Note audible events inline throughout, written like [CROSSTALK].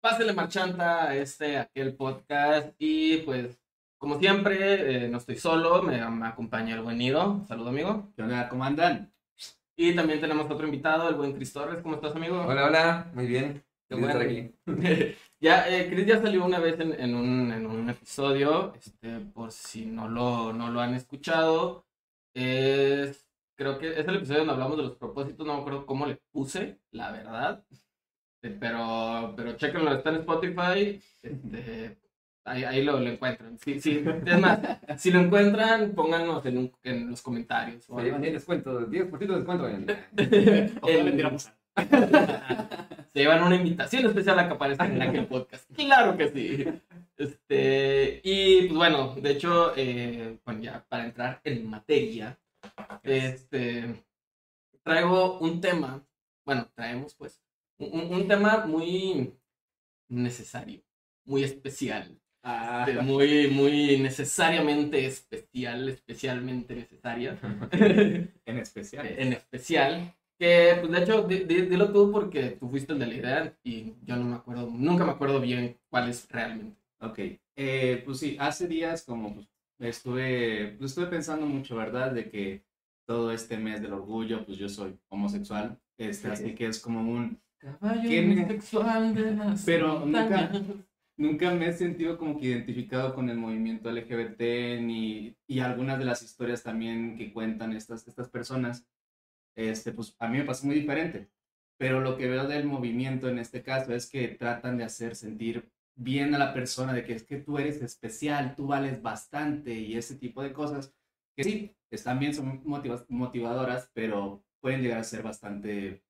Pásele marchanta a este, aquel podcast. Y pues, como siempre, eh, no estoy solo, me, me acompaña el buen Nido. Saludo, amigo. ¿Qué onda? ¿Cómo andan? Y también tenemos otro invitado, el buen Cris Torres. ¿Cómo estás, amigo? Hola, hola, muy bien. Qué bueno. estar [LAUGHS] aquí. ya, eh, Chris ya salió una vez en, en un, en un episodio, este, por si no lo, no lo han escuchado. Es, creo que es el episodio donde hablamos de los propósitos, no me acuerdo cómo le puse, la verdad. Eh, Pero, pero chequenlo, está en Spotify. Este, ahí, ahí lo, lo encuentran. Sí, sí, es más, si lo encuentran, pónganos en, un- en los comentarios. o Se algo llevan 10 descuento, 10% de descuento. El- [LAUGHS] [LAUGHS] se llevan una invitación especial a que aparezcan en aquel podcast. Claro que sí. Este, y pues bueno, de hecho, eh, bueno, ya para entrar en materia, este, traigo un tema, bueno, traemos pues, un, un tema muy necesario, muy especial, Ah, este, muy, muy necesariamente especial, especialmente necesaria. [LAUGHS] en especial. en especial. Que, pues, de hecho, di- di- dilo tú porque tú fuiste el de la idea y yo no me acuerdo, nunca me acuerdo bien cuál es realmente. Ok. Eh, pues sí, hace días como pues, estuve, pues, estuve pensando mucho, ¿verdad? De que todo este mes del orgullo, pues yo soy homosexual. Este, Sí. Así que es como un... Caballo ¿Quién- sexual de las Pero nunca- montañas. Nunca me he sentido como que identificado con el movimiento LGBT ni, y algunas de las historias también que cuentan estas, estas personas, este, pues a mí me pasó muy diferente. Pero lo que veo del movimiento en este caso es que tratan de hacer sentir bien a la persona, de que es que tú eres especial, tú vales bastante y ese tipo de cosas, que sí, están bien, son motiva- motivadoras, pero pueden llegar a ser bastante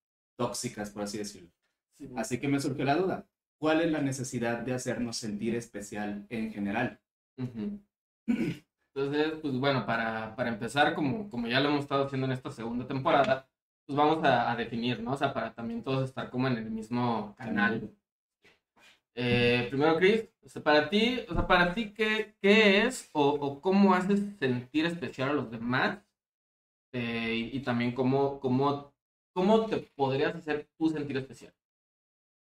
tóxicas, por así decirlo. Sí. Así que me surgió la duda. ¿Cuál es la necesidad de hacernos sentir especial en general? Entonces, pues bueno, para, para empezar, como, como ya lo hemos estado haciendo en esta segunda temporada, pues vamos a, a definir, ¿no? O sea, para también todos estar como en el mismo canal. Eh, primero, Chris, o sea, para ti, o sea, para ti, ¿qué, qué es o, o cómo haces sentir especial a los demás? Eh, y, y también cómo, cómo, cómo te podrías hacer tú sentir especial.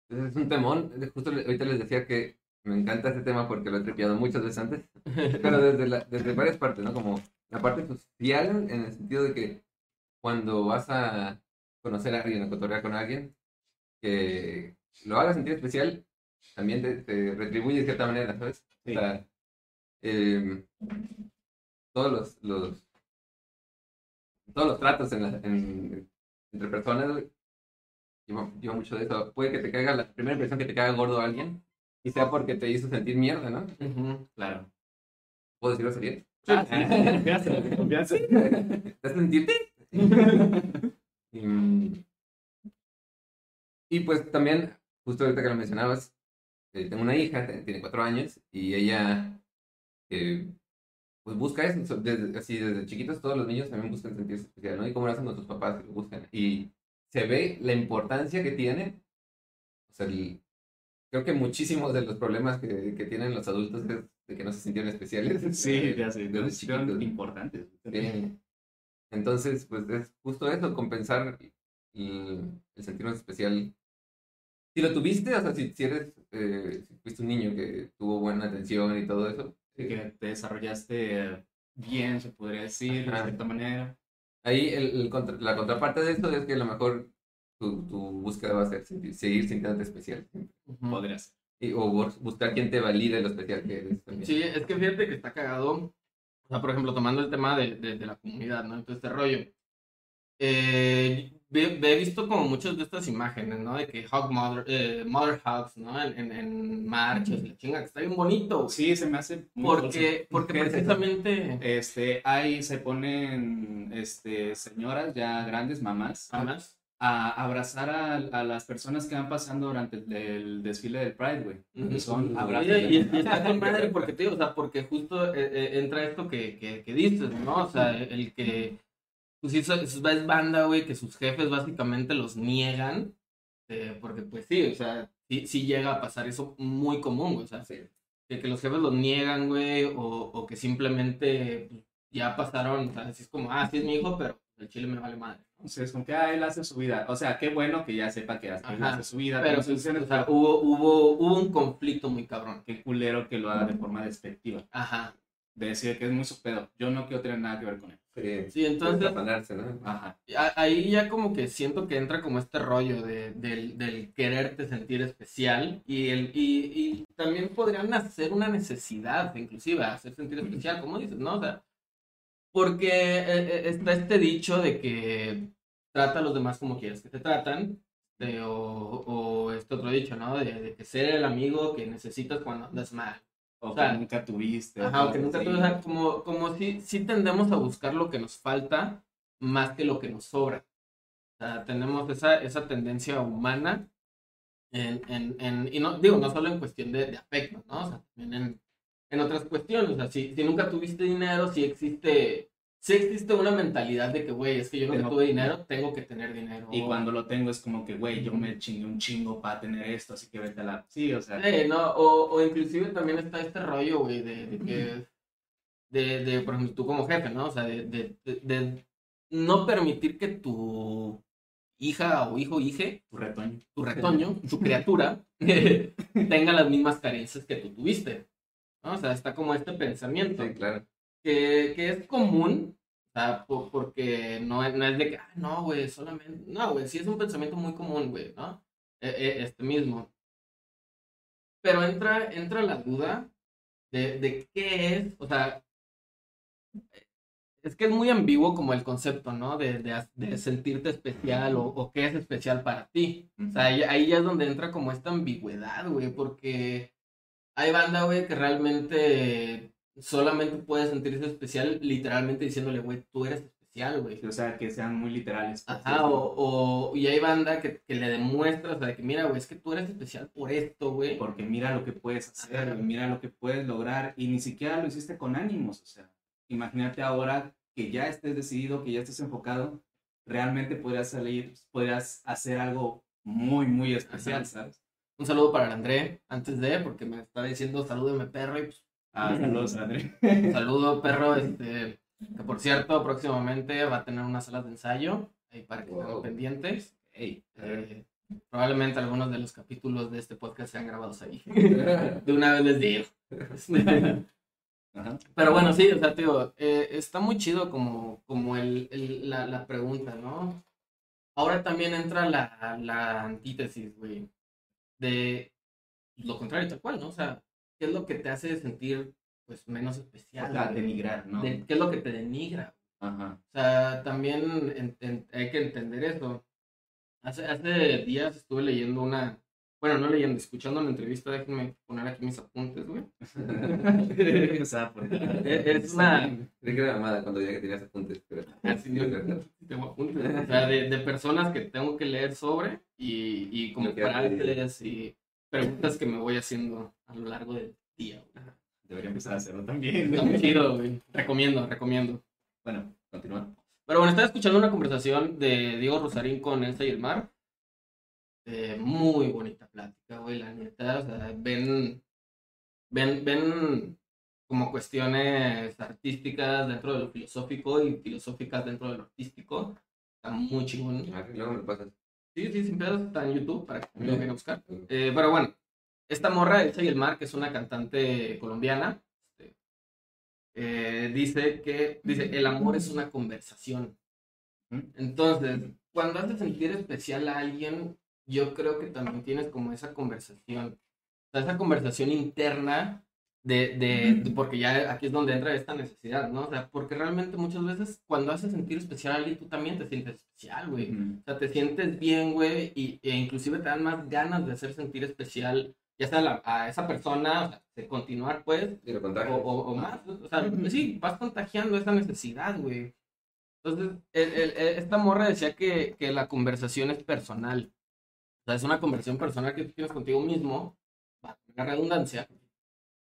Entonces es un temón. Justo ahorita les decía que me encanta este tema porque lo he tripeado muchas veces antes. [LAUGHS] Pero desde, la- desde varias partes, ¿no? Como la parte social, en el sentido de que cuando vas a conocer a alguien o cotorrear con alguien, que lo hagas sentir especial, también te, te retribuye de cierta manera, ¿sabes? O sea, em, todos los, los todos los tratos en la- en- entre personas lleva mucho de eso. Puede que te caiga la primera impresión que te caiga gordo a alguien y sea porque te hizo sentir mierda, ¿no? Claro. ¿Puedo decirlo serio? Ah, sí. Confianza, confianza. [LAUGHS] ¿Te hace sentirte? [LAUGHS] y, y pues también, justo ahorita que lo mencionabas, eh, tengo una hija, tiene cuatro años, y ella eh, pues busca eso, desde, así desde chiquitos todos los niños también buscan sentirse especial, ¿no? Y cómo lo hacen nuestros papás, que lo buscan. Y se ve la importancia que tiene, o sea, el- creo que muchísimos de los problemas que, que tienen los adultos es de que no se sintieron especiales. [LAUGHS] Sí, ya sé. Son chiquitos. importantes. Sí. Entonces, pues es justo eso, compensar el, el sentirnos especial. Si lo tuviste, o sea, si, si eres, eh, si fuiste un niño que tuvo buena atención y todo eso, Sí, que te desarrollaste bien, se podría decir, de cierta manera. ahí el, el contra- la contraparte de esto es que a lo mejor tu, tu búsqueda va a ser seguir sintiéndote especial. Ujú. Podría ser. Y- o bus- buscar quien te valide lo especial que eres también. Sí, es que fíjate que está cagado. O sea, por ejemplo, tomando el tema de, de, de la comunidad, ¿no? Entonces, este rollo. Eh, he visto como muchas de estas imágenes, ¿no? De que hug mother, eh, mother hugs, ¿no? En, en, en marchas, la chinga, que está bien bonito. Sí, se me hace muy Porque, porque precisamente. Este, ahí se ponen este, señoras ya grandes, mamás, a abrazar a, a las personas que van pasando durante el, el desfile del Pride, güey. Son abrazos. Y, y está con madre [LAUGHS] porque te digo, o sea, porque justo eh, eh, entra esto que, que, que dices, ¿no? O sea, el que, pues sí, eso- eso es banda, güey, que sus jefes básicamente los niegan, eh, porque pues sí, o sea, sí, sí llega a pasar eso muy común, güey, o sea, que, que los jefes los niegan, güey, o, o que simplemente pues, ya pasaron, o sea, así es como, ah, sí es mi hijo, pero el chile me vale madre. ¿no? O sea, es como que, ah, él hace su vida. O sea, qué bueno que ya sepa que hace, él Ajá. hace su vida. Pero, sus pues, o sea, pero hubo, hubo, hubo un conflicto muy cabrón. qué culero que lo haga de forma despectiva. Ajá. De decir que es muy su pedo. Yo no quiero tener nada que ver con él. Sí, Sí, entonces, ¿no? Ajá. ahí ya como que siento que entra como este rollo de, del, del quererte sentir especial y, el, y, y también podrían hacer una necesidad, inclusive, hacer sentir especial, como dices, ¿no? O sea, porque eh, eh, está este dicho de que trata a los demás como quieres que te tratan, de- o, o este otro dicho, ¿no? De, de que ser el amigo que necesitas cuando andas mal. O, O sea, que nunca tuviste. o Ajá, aunque cosas nunca tú, o sea, como, como si, si tendemos a buscar lo que nos falta más que lo que nos sobra. O sea, tenemos esa, esa tendencia humana en, en, en, y no, digo, no solo en cuestión de, de afecto, ¿no? O sea, también en, en otras cuestiones. O sea, si, si nunca tuviste dinero, si existe, si existe una mentalidad de que, güey, es que yo nunca Tengo- tuve dinero, tengo que tener dinero. Y cuando lo tengo es como que, güey, yo me chingué un chingo para tener esto, así que vete a la... Sí, o sea, Sí, no, o, o inclusive también está este rollo, güey, de, de que, de, de, por ejemplo, tú como jefe, ¿no? O sea, de, de, de- de no permitir que tu hija o hijo, hije, tu retoño. tu retoño, [LAUGHS] tu criatura, [LAUGHS] tenga las mismas carencias que tú tuviste, ¿no? O sea, está como este pensamiento Sí, claro. Que, que es común, o sea, po- porque no, es- no es de que, ah, no, güey, solamente, no, güey, sí es un pensamiento muy común, güey, ¿no? E- e- este mismo. Pero entra, entra la duda de, de qué es, o sea, es que es muy ambiguo como el concepto, ¿no? De, de, de sentirte especial o, o qué es especial para ti. O sea, ahí, ahí ya es donde entra como esta ambigüedad, güey, porque hay banda, güey, que realmente solamente puede sentirse especial literalmente diciéndole, güey, tú eres especial, güey. O sea, que sean muy literales. Ajá, o, o- y hay banda que, que le demuestra, o sea, que mira, güey, es que tú eres especial por esto, güey. Porque mira lo que puedes hacer, Ajá. mira lo que puedes lograr y ni siquiera lo hiciste con ánimos, o sea, imagínate ahora que ya estés decidido, que ya estés enfocado, realmente podrías salir, podrías hacer algo muy, muy especial, Ajá. ¿sabes? Un saludo para el André, antes de, porque me está diciendo salúdeme perro, y pues, Ah, saludos, André. [LAUGHS] saludo perro, este, que por cierto, próximamente va a tener unas salas de ensayo, ahí para que estén Wow. pendientes. Ey, Eh, probablemente algunos de los capítulos de este podcast sean grabados ahí. [LAUGHS] De una vez les digo. [LAUGHS] ajá. Pero bueno, sí, o sea, tío, eh, está muy chido como, como el, el- la, la pregunta, ¿no? Ahora también entra la, la antítesis, güey, de lo contrario, tal cual, ¿no? O sea, ¿qué es lo que te hace sentir, pues, menos especial? O sea, denigrar, ¿no? De- ¿Qué es lo que te denigra? Ajá. O sea, también en- en- hay que entender eso. Hace, hace días estuve leyendo una, bueno, no leyendo, escuchando una entrevista, déjenme poner aquí mis apuntes, güey. [LAUGHS] Por- Es una, Creí que era mamada cuando ya que tenías apuntes, pero... [LAUGHS] Así no, tengo apuntes, o sea, de, de personas que tengo que leer sobre y, y frases y preguntas que me voy haciendo a lo largo del día. güey. Debería empezar a hacerlo también. Está muy chido, güey. Recomiendo, recomiendo. Bueno, continúa. Pero bueno, estaba escuchando una conversación de Diego Rosarín con Elsa y el Mar. Eh, muy bonita plática, güey, la neta. O sea, ven, ven, ven como cuestiones artísticas dentro de lo filosófico y filosóficas dentro de lo artístico. Está muy chingón. Ah, Luego me lo pasas. Sí, sí, sin pedos, está en YouTube para que me lo vayan a buscar. Eh, pero bueno, esta morra, Elsa y el Mar, que es una cantante colombiana, este, eh, dice que dice, el amor es una conversación. Entonces, cuando haces sentir especial a alguien, yo creo que también tienes como esa conversación, o sea, esa conversación interna de, de, de- porque ya aquí es donde entra esta necesidad, ¿no? O sea, porque realmente muchas veces cuando haces sentir especial a alguien, tú también te sientes especial, güey. O sea, te sientes bien, güey, y, e inclusive te dan más ganas de hacer sentir especial, ya sea la- a esa persona, o sea, de continuar, pues, Y lo o, contagio. o, o más. O sea, sí, vas contagiando esa necesidad, güey. Entonces, el- el- el- esta morra decía que, que la conversación es personal. O sea, es una conversación personal que tú tienes contigo mismo, la redundancia,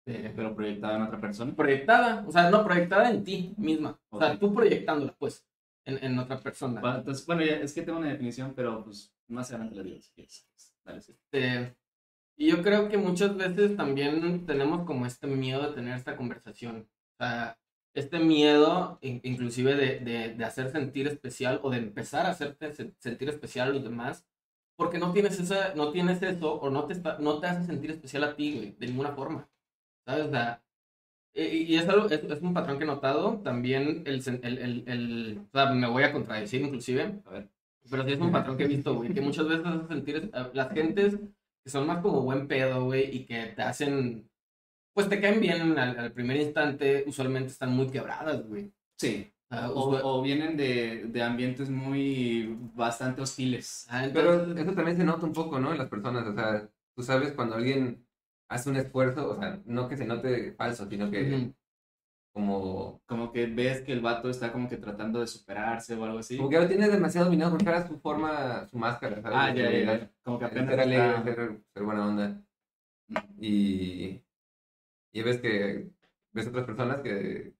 eh, Pero proyectado en otra persona. proyectada, o sea, no, proyectada en ti misma. O sea, tú proyectándola, pues, en, en otra persona. Bueno, entonces, bueno, ya, es que tengo una definición, pero pues más adelante la digo si quieres. Dale, sí. Este, y yo creo que muchas veces también tenemos como este miedo de tener esta conversación. O sea, este miedo, in- inclusive de, de, de hacer sentir especial o de empezar a hacerte se- sentir especial a los demás, porque no tienes, esa, no tienes eso o no te, no te hace sentir especial a ti, güey, de ninguna forma. ¿Sabes? O sea, y, y es, algo, es, es un patrón que he notado. También el, el, el, el- o sea, me voy a contradecir inclusive. A ver. Pero sí es un patrón que he visto, güey, que muchas veces hace sentir las gentes que son más como buen pedo, güey, y que te hacen, pues te caen bien al, al primer instante, usualmente están muy quebradas, güey. Sí. O sea, O, o vienen de, de ambientes muy bastante hostiles. Ah, Pero entonces- eso también se nota un poco, ¿no? En las personas, o sea, tú sabes cuando alguien hace un esfuerzo, o sea, no que se note falso, sino que como, Como que ves que el vato está como que tratando de superarse o algo así. como que lo tiene demasiado dominado porque era su forma, su máscara, ¿sabes? Ah, ya, ya. Como que apenas ser alegre, está- ser, ser buena onda. Y, y ves que ves otras personas que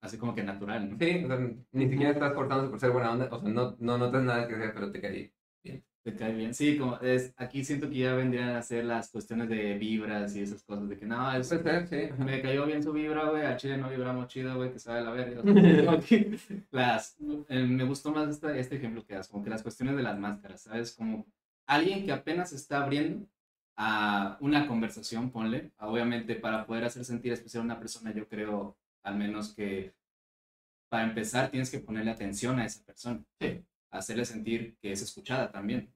Así como que natural, ¿no? sí, o sea, ni siquiera estás forzándose por ser buena onda, o sea, no, no notas nada que sea, pero te cae. Te cae bien. Sí, como es, aquí siento que ya vendrían a ser las cuestiones de vibras y esas cosas, de que no, es, ser, sí. me cayó bien su vibra, güey, al chile no vibramos chido, güey, que sabe la verga. [LAUGHS] [LAUGHS] Las, eh, me gustó más esta- este ejemplo que das, como que las cuestiones de las máscaras, ¿sabes? Como alguien que apenas está abriendo a una conversación, ponle, obviamente para poder hacer sentir especial a una persona, yo creo, al menos que para empezar tienes que ponerle atención a esa persona, Sí. Hacerle sentir que es escuchada también.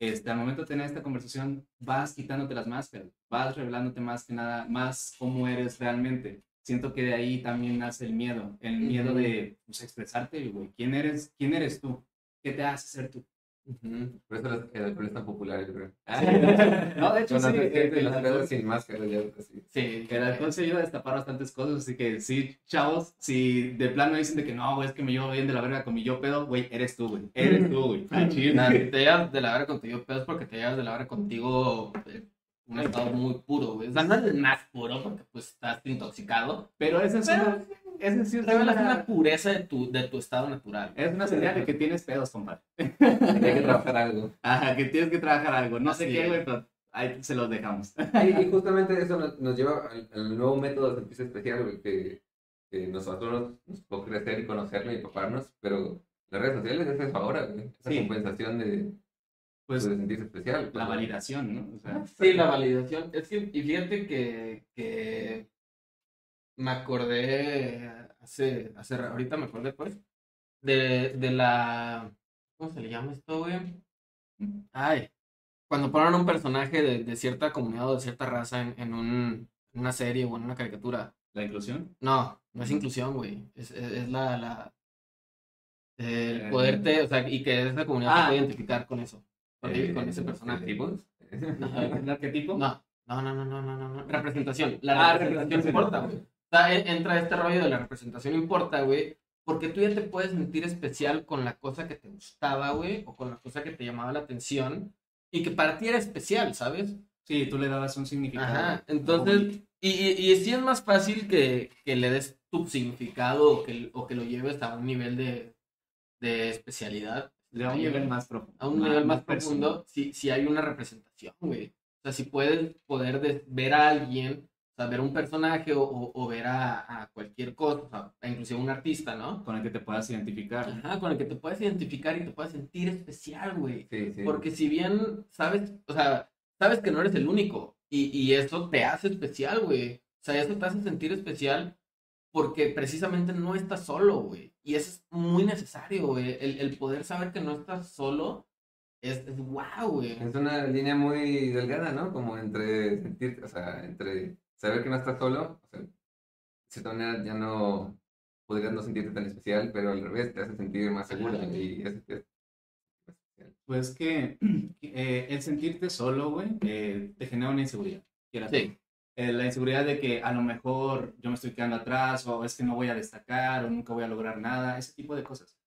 Este, al momento de tener esta conversación, vas quitándote las máscaras, vas revelándote más que nada, más cómo eres realmente. Siento que de ahí también nace el miedo, el miedo de pues, expresarte, güey. ¿Quién eres, ¿Quién eres tú? ¿Qué te hace ser tú? Ujú. Por eso los- el alcohol es tan popular, yo creo. [LAUGHS] No, de hecho, sí. el- el las alcohol- sin máscara, ya así. Sí. Que el alcohol se ayuda a destapar bastantes cosas, así que sí, chavos, si de plano dicen de que no, güey, es que me llevo bien de la verga con mi yo pedo, güey, eres tú, güey, eres tú, güey. [LAUGHS] Si te llevas de la verga contigo, pero es porque te llevas de la verga contigo eh, un estado muy puro, güey. O sea, no es el más puro porque pues estás intoxicado, Pero esa es Pero- es revelas una una, pureza de tu, de tu estado natural. es una señal de que tienes pedos, compadre. Hay que trabajar algo. [LAUGHS] Ajá, que tienes que trabajar algo, no sé Así qué, güey, pero ahí se los dejamos. Y, y [LAUGHS] justamente eso nos, nos lleva al, al nuevo método de sentirse especial, güey, que, que nosotros nos tocó crecer y conocerlo y empaparnos, pero las redes sociales es eso ahora, güey. Esa Sí. compensación de, Pues de sentirse especial. la validación, ¿no? O sea, Sí, la validación. Es que, y fíjate que, que me acordé hace, hace, ahorita me acordé pues, de, de la, ¿cómo se le llama esto, güey? Ay, cuando ponen un personaje de, de cierta comunidad o de cierta raza en, en, un, en una serie o en una caricatura. la inclusión. No, no es inclusión, güey. Es, es, es la, la, el Eh, poderte, o sea, y que esa comunidad ah. se puede identificar con eso, con, Eh, con ese personaje. ¿Tipos? Ajá. [LAUGHS] ¿El arquetipo? No, no, no, no, no, no, no, no. Representación. La Ah, representación representación. importa, güey. Entra este rollo de la representación importa, güey. Porque tú ya te puedes sentir especial con la cosa que te gustaba, güey. O con la cosa que te llamaba la atención. Y que para ti era especial, ¿sabes? Sí, tú le dabas un significado. Ajá. Entonces, y, y, y sí es más fácil que, que le des tu significado o que, o que lo lleves a un nivel de, de especialidad. Le da un nivel más profundo. a un nivel más personal. profundo si, si hay una representación, güey. O sea, si puedes poder de- ver a alguien, o sea, ver un personaje o, o- o ver a, a cualquier cosa, o sea, inclusive un artista, ¿no? Con el que te puedas identificar. Ajá, con el que te puedes identificar y te puedes sentir especial, güey. Sí, sí. Porque si bien sabes, o sea, sabes que no eres el único y, y eso te hace especial, güey. O sea, eso te hace sentir especial porque precisamente no estás solo, güey. Y eso es muy necesario, güey. El, el poder saber que no estás solo es, es wow, güey. Es una línea muy delgada, ¿no? Como entre sentir, o sea, entre saber que no estás solo, o sea, de cierta manera ya no podrías no sentirte tan especial, pero al revés, te hace sentir más segura Ajá. y más especial. Pues [CLEARS THROAT] que eh, el sentirte solo, güey, eh, te genera una inseguridad. Sí. Eh, la inseguridad de que a lo mejor yo me estoy quedando atrás o es que no voy a destacar o nunca voy a lograr nada, ese tipo de cosas.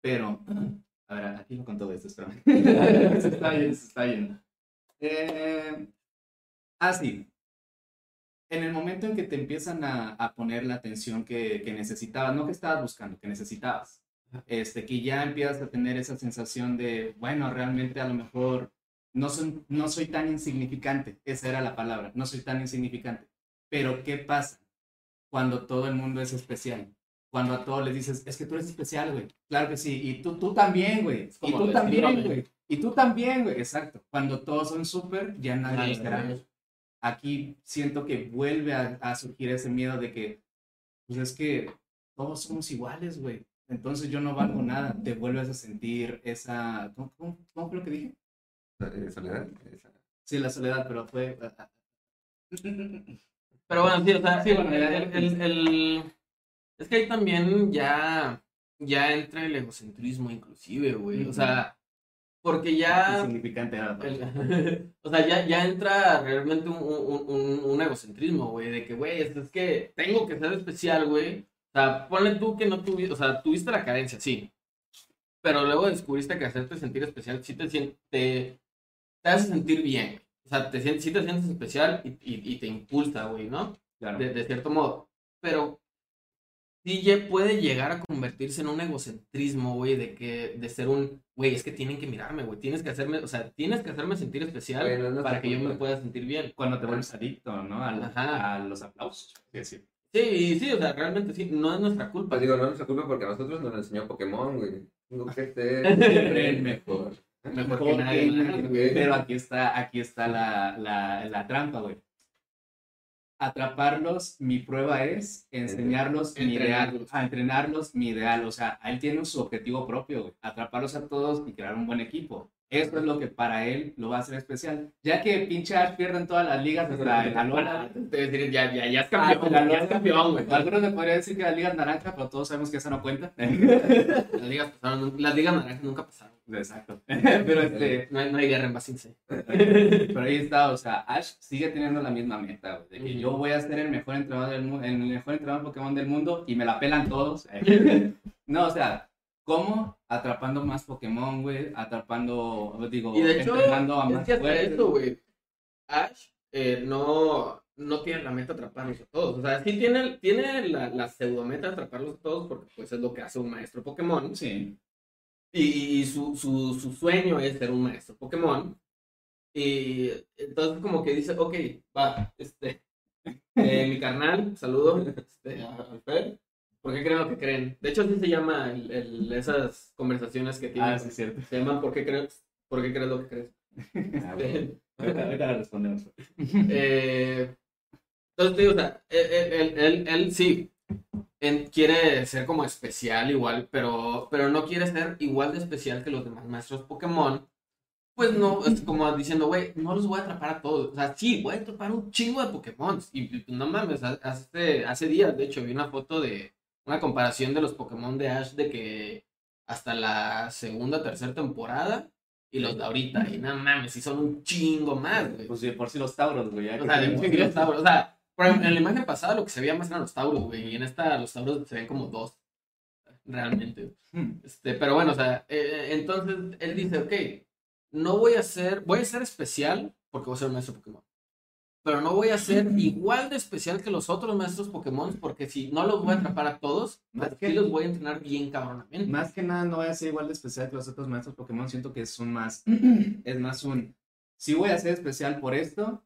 Pero, [CLEARS THROAT] a ver, aquí con todo esto, espérame. [LAUGHS] se está bien, está bien. Eh, ah, sí. En el momento en que te empiezan a, a poner la atención que, que necesitabas, no que estabas buscando, que necesitabas, este, que ya empiezas a tener esa sensación de, bueno, realmente a lo mejor no soy, no soy tan insignificante, esa era la palabra, no soy tan insignificante. Pero ¿qué pasa? cuando todo el mundo es especial. Cuando a todos les dices, es que tú eres especial, güey. Claro que sí. Y tú, tú también, güey. Y tú también, güey. Y tú también, güey. Exacto. Cuando todos son súper, ya nadie será. los Aquí siento que vuelve a, a surgir ese miedo de que, pues es que todos somos iguales, güey. Entonces yo no valgo nada. Te vuelves a sentir esa... ¿Cómo, cómo, cómo fue lo que dije? Eh, Soledad. Sí, la soledad, pero fue... [LAUGHS] Pero bueno, sí, o sea, Sí, el- bueno, el- el- es que ahí también ya, ya entra el egocentrismo inclusive, güey. O sea, porque ya... Insignificante era el- [LAUGHS] o sea, ya, ya entra realmente un, un, un, un egocentrismo, güey, de que, güey, es, que tengo que ser especial, güey. O sea, ponle tú que no tuviste, o sea, tuviste la carencia, sí. Pero luego descubriste que hacerte sentir especial sí te siente, te, te hace sentir bien. O sea, te sientes, sí te sientes especial y, y, y te impulsa, güey, ¿no? Claro. de, de cierto modo. Pero sí ya puede llegar a convertirse en un egocentrismo, güey, de que, de ser un, güey, es que tienen que mirarme, güey, tienes que hacerme, o sea, tienes que hacerme sentir especial no para que yo me pueda sentir bien. Cuando te vuelves adicto, ¿no? A, Ajá. a los aplausos. Sí, sí, o sea, realmente sí, no es nuestra culpa. Pues digo, no es nuestra culpa porque a nosotros nos enseñó Pokémon, güey. Tengo que ser [LAUGHS] Siempre el mejor. Mejor que nadie. Pero aquí está, aquí está la, la, la trampa, güey. Atraparlos, mi prueba es enseñarlos mi ideal. A entrenarlos, mi ideal. O sea, él tiene su objetivo propio, güey. Atraparlos a todos y crear un buen equipo. Esto es lo que para él lo va a hacer especial. Ya que pinche Ash pierde en todas las ligas hasta en la lona. Decir, ya, ya, ya es Ah, campeón, la ya es campeón, güey. Algunos me podrían decir que la liga es naranja, pero todos sabemos que esa no cuenta. [LAUGHS] Las ligas pasaron, las ligas naranjas nunca pasaron. Exacto. [LAUGHS] Pero este, No hay, no hay guerra en Basinse. [LAUGHS] Pero ahí está, o sea, Ash sigue teniendo la misma meta, güey, de que yo voy a ser el mejor entrenador del mundo, el mejor entrenador Pokémon del mundo y me la pelan todos. [LAUGHS] no, o sea, ¿cómo? Atrapando más Pokémon, güey, atrapando, digo, Y de hecho, entrenando a es más que hasta fuertes. eso, güey. Ash eh, no, no tiene la meta de atraparlos a todos. O sea, sí tiene, tiene la, la pseudometa de atraparlos a todos porque pues es lo que hace un maestro Pokémon. Sí, Y, y su, su, su sueño es ser un maestro Pokémon. Y entonces como que dice, ok, va, este, [LAUGHS] eh, mi carnal, saludo este, a Alfred. ¿Por qué creen lo que creen? De hecho, así se llama el, el- esas conversaciones que tienen. ah, sí, cierto. Se llaman ¿Por qué crees, ¿por qué crees lo que crees? Ah, bueno. Ahorita, respondemos. [LAUGHS] Eh, entonces, digo, o sea, él, él- él- él- él sí en- quiere ser como especial igual, pero, pero no quiere ser igual de especial que los demás maestros Pokémon. Pues no, es como diciendo, güey, no los voy a atrapar a todos. O sea, sí, voy a atrapar un chingo de Pokémon. Y, no mames, ha- hace, hace días, de hecho, vi una foto de una comparación de los Pokémon de Ash de que hasta la segunda, tercera temporada y los de ahorita. Y no mames, sí son un chingo más, güey. Pues sí, por si los Tauros, güey. O que sea, de los Tauros. O sea, por ejemplo, en la imagen pasada lo que se veía más eran los Tauros, güey. Y en esta los Tauros se ven como dos. Realmente. Hmm. Este, pero bueno, o sea, eh, entonces él dice, ok, no voy a ser, voy a ser especial porque voy a ser un maestro Pokémon. Pero no voy a ser igual de especial que los otros maestros Pokémon porque si no los voy a atrapar a todos, Más pues que- sí los voy a entrenar bien cabronamente. Más que nada no voy a ser igual de especial que los otros maestros Pokémon, siento que es un más, [CLEARS THROAT] es más un, sí voy a ser especial por esto,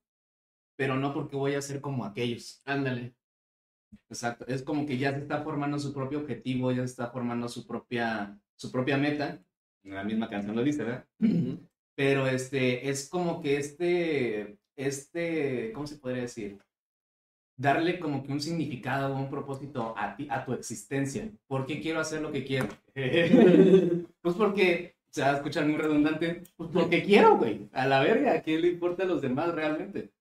pero no porque voy a ser como aquellos. Ándale. Exacto, es como que ya se está formando su propio objetivo, ya se está formando su propia, su propia meta, la misma canción lo dice, ¿verdad? Pero este, es como que este, este, ¿cómo se podría decir? Darle como que un significado, un propósito a ti, a tu existencia. ¿Por qué quiero hacer lo que quiero? [LAUGHS] Pues porque, se va a escuchar muy redundante, pues porque quiero, güey. A la verga, ¿a quién le importa a los demás realmente?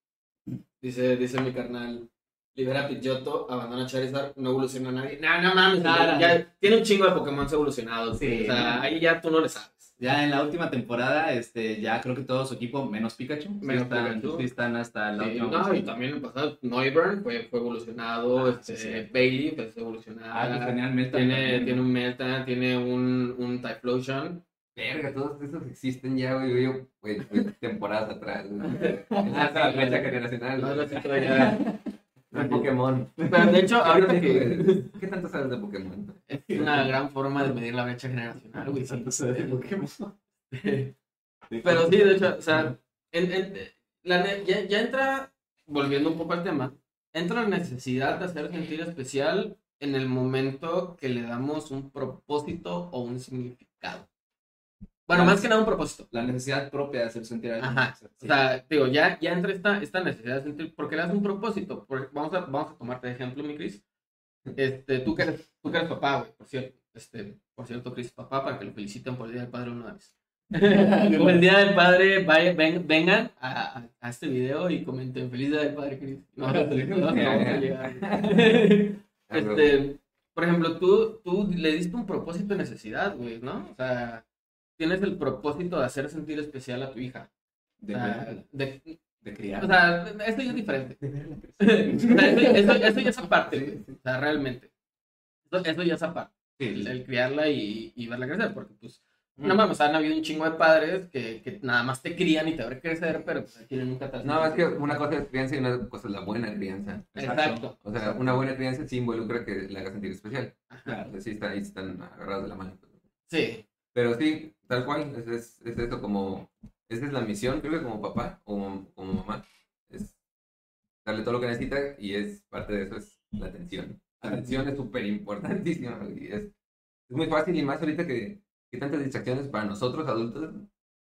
Dice, dice mi carnal, libera a Pidgeotto, abandona a Charizard, no evoluciona a nadie. No, no mames, ya tiene un chingo de Pokémon evolucionados. Sí. güey. O sea, ahí ya tú no le sabes. Ya en la última temporada, este, ya creo que todo su equipo, menos Pikachu, sí están, Pikachu. sí están hasta la Sí, última. no, y también en el pasado, Noivern fue, fue evolucionado, Ah, este. Bailey pues evolucionado. Ah, pues tiene, tiene un Meta, tiene un, un Typhlosion. Verga, todos esos existen ya, güey. Yo, güey, güey, temporadas atrás. güey. Hasta la fecha generacional. No, no, sí, todavía- De Pokémon. Pero de hecho, ahorita que ¿Qué tanto sabes de Pokémon? es una gran forma de medir la brecha generacional, güey. sí. Entonces, de Pokémon. Pero sí, de hecho, o sea, en- en- la ne- ya, ya entra, volviendo un poco al tema, entra la necesidad de hacer sentir especial en el momento que le damos un propósito o un significado. Bueno, más que nada un propósito. La necesidad propia de hacer sentir a alguien. Ajá. Sí. O sea, digo, ya, ya entra esta, esta necesidad de sentir, porque le das un propósito. Por- vamos, a, vamos a tomarte de ejemplo, mi Cris. Este, tú que eres, tú que eres papá, güey, por cierto. Este, por cierto, Cris, papá, para que lo feliciten por el Día del Padre una vez. [LAUGHS] Como el Día del Padre, vaya- ven- vengan a, a- a este video y comenten Feliz Día del Padre, Cris. No, no, no, no. [LAUGHS] [LAUGHS] Este, por ejemplo, tú, tú le diste un propósito de necesidad, güey, ¿no? O sea, tienes el propósito de hacer sentir especial a tu hija. De, verla, de- de criar. o sea, esto ya es diferente. [LAUGHS] eso, eso- ya es aparte. O sea, realmente. Eso, eso ya es aparte. El, el criarla y, y verla crecer, porque pues, no mames, han habido un chingo de padres que, que nada más te crían y te ven crecer, pero pues aquí nunca te No, es que una cosa es crianza y una cosa es la buena crianza. Exacto. O sea, una buena crianza sí involucra que le haga sentir especial. Ajá. O sea, sí está, ahí están agarrados de la mano. Sí. Pero sí, tal cual, es, es, es eso como, esa es la misión, creo que como papá o como, mamá, es darle todo lo que necesita y es parte de eso es la atención. La atención es súper importantísima y es, es muy fácil y más ahorita que, que tantas distracciones para nosotros adultos,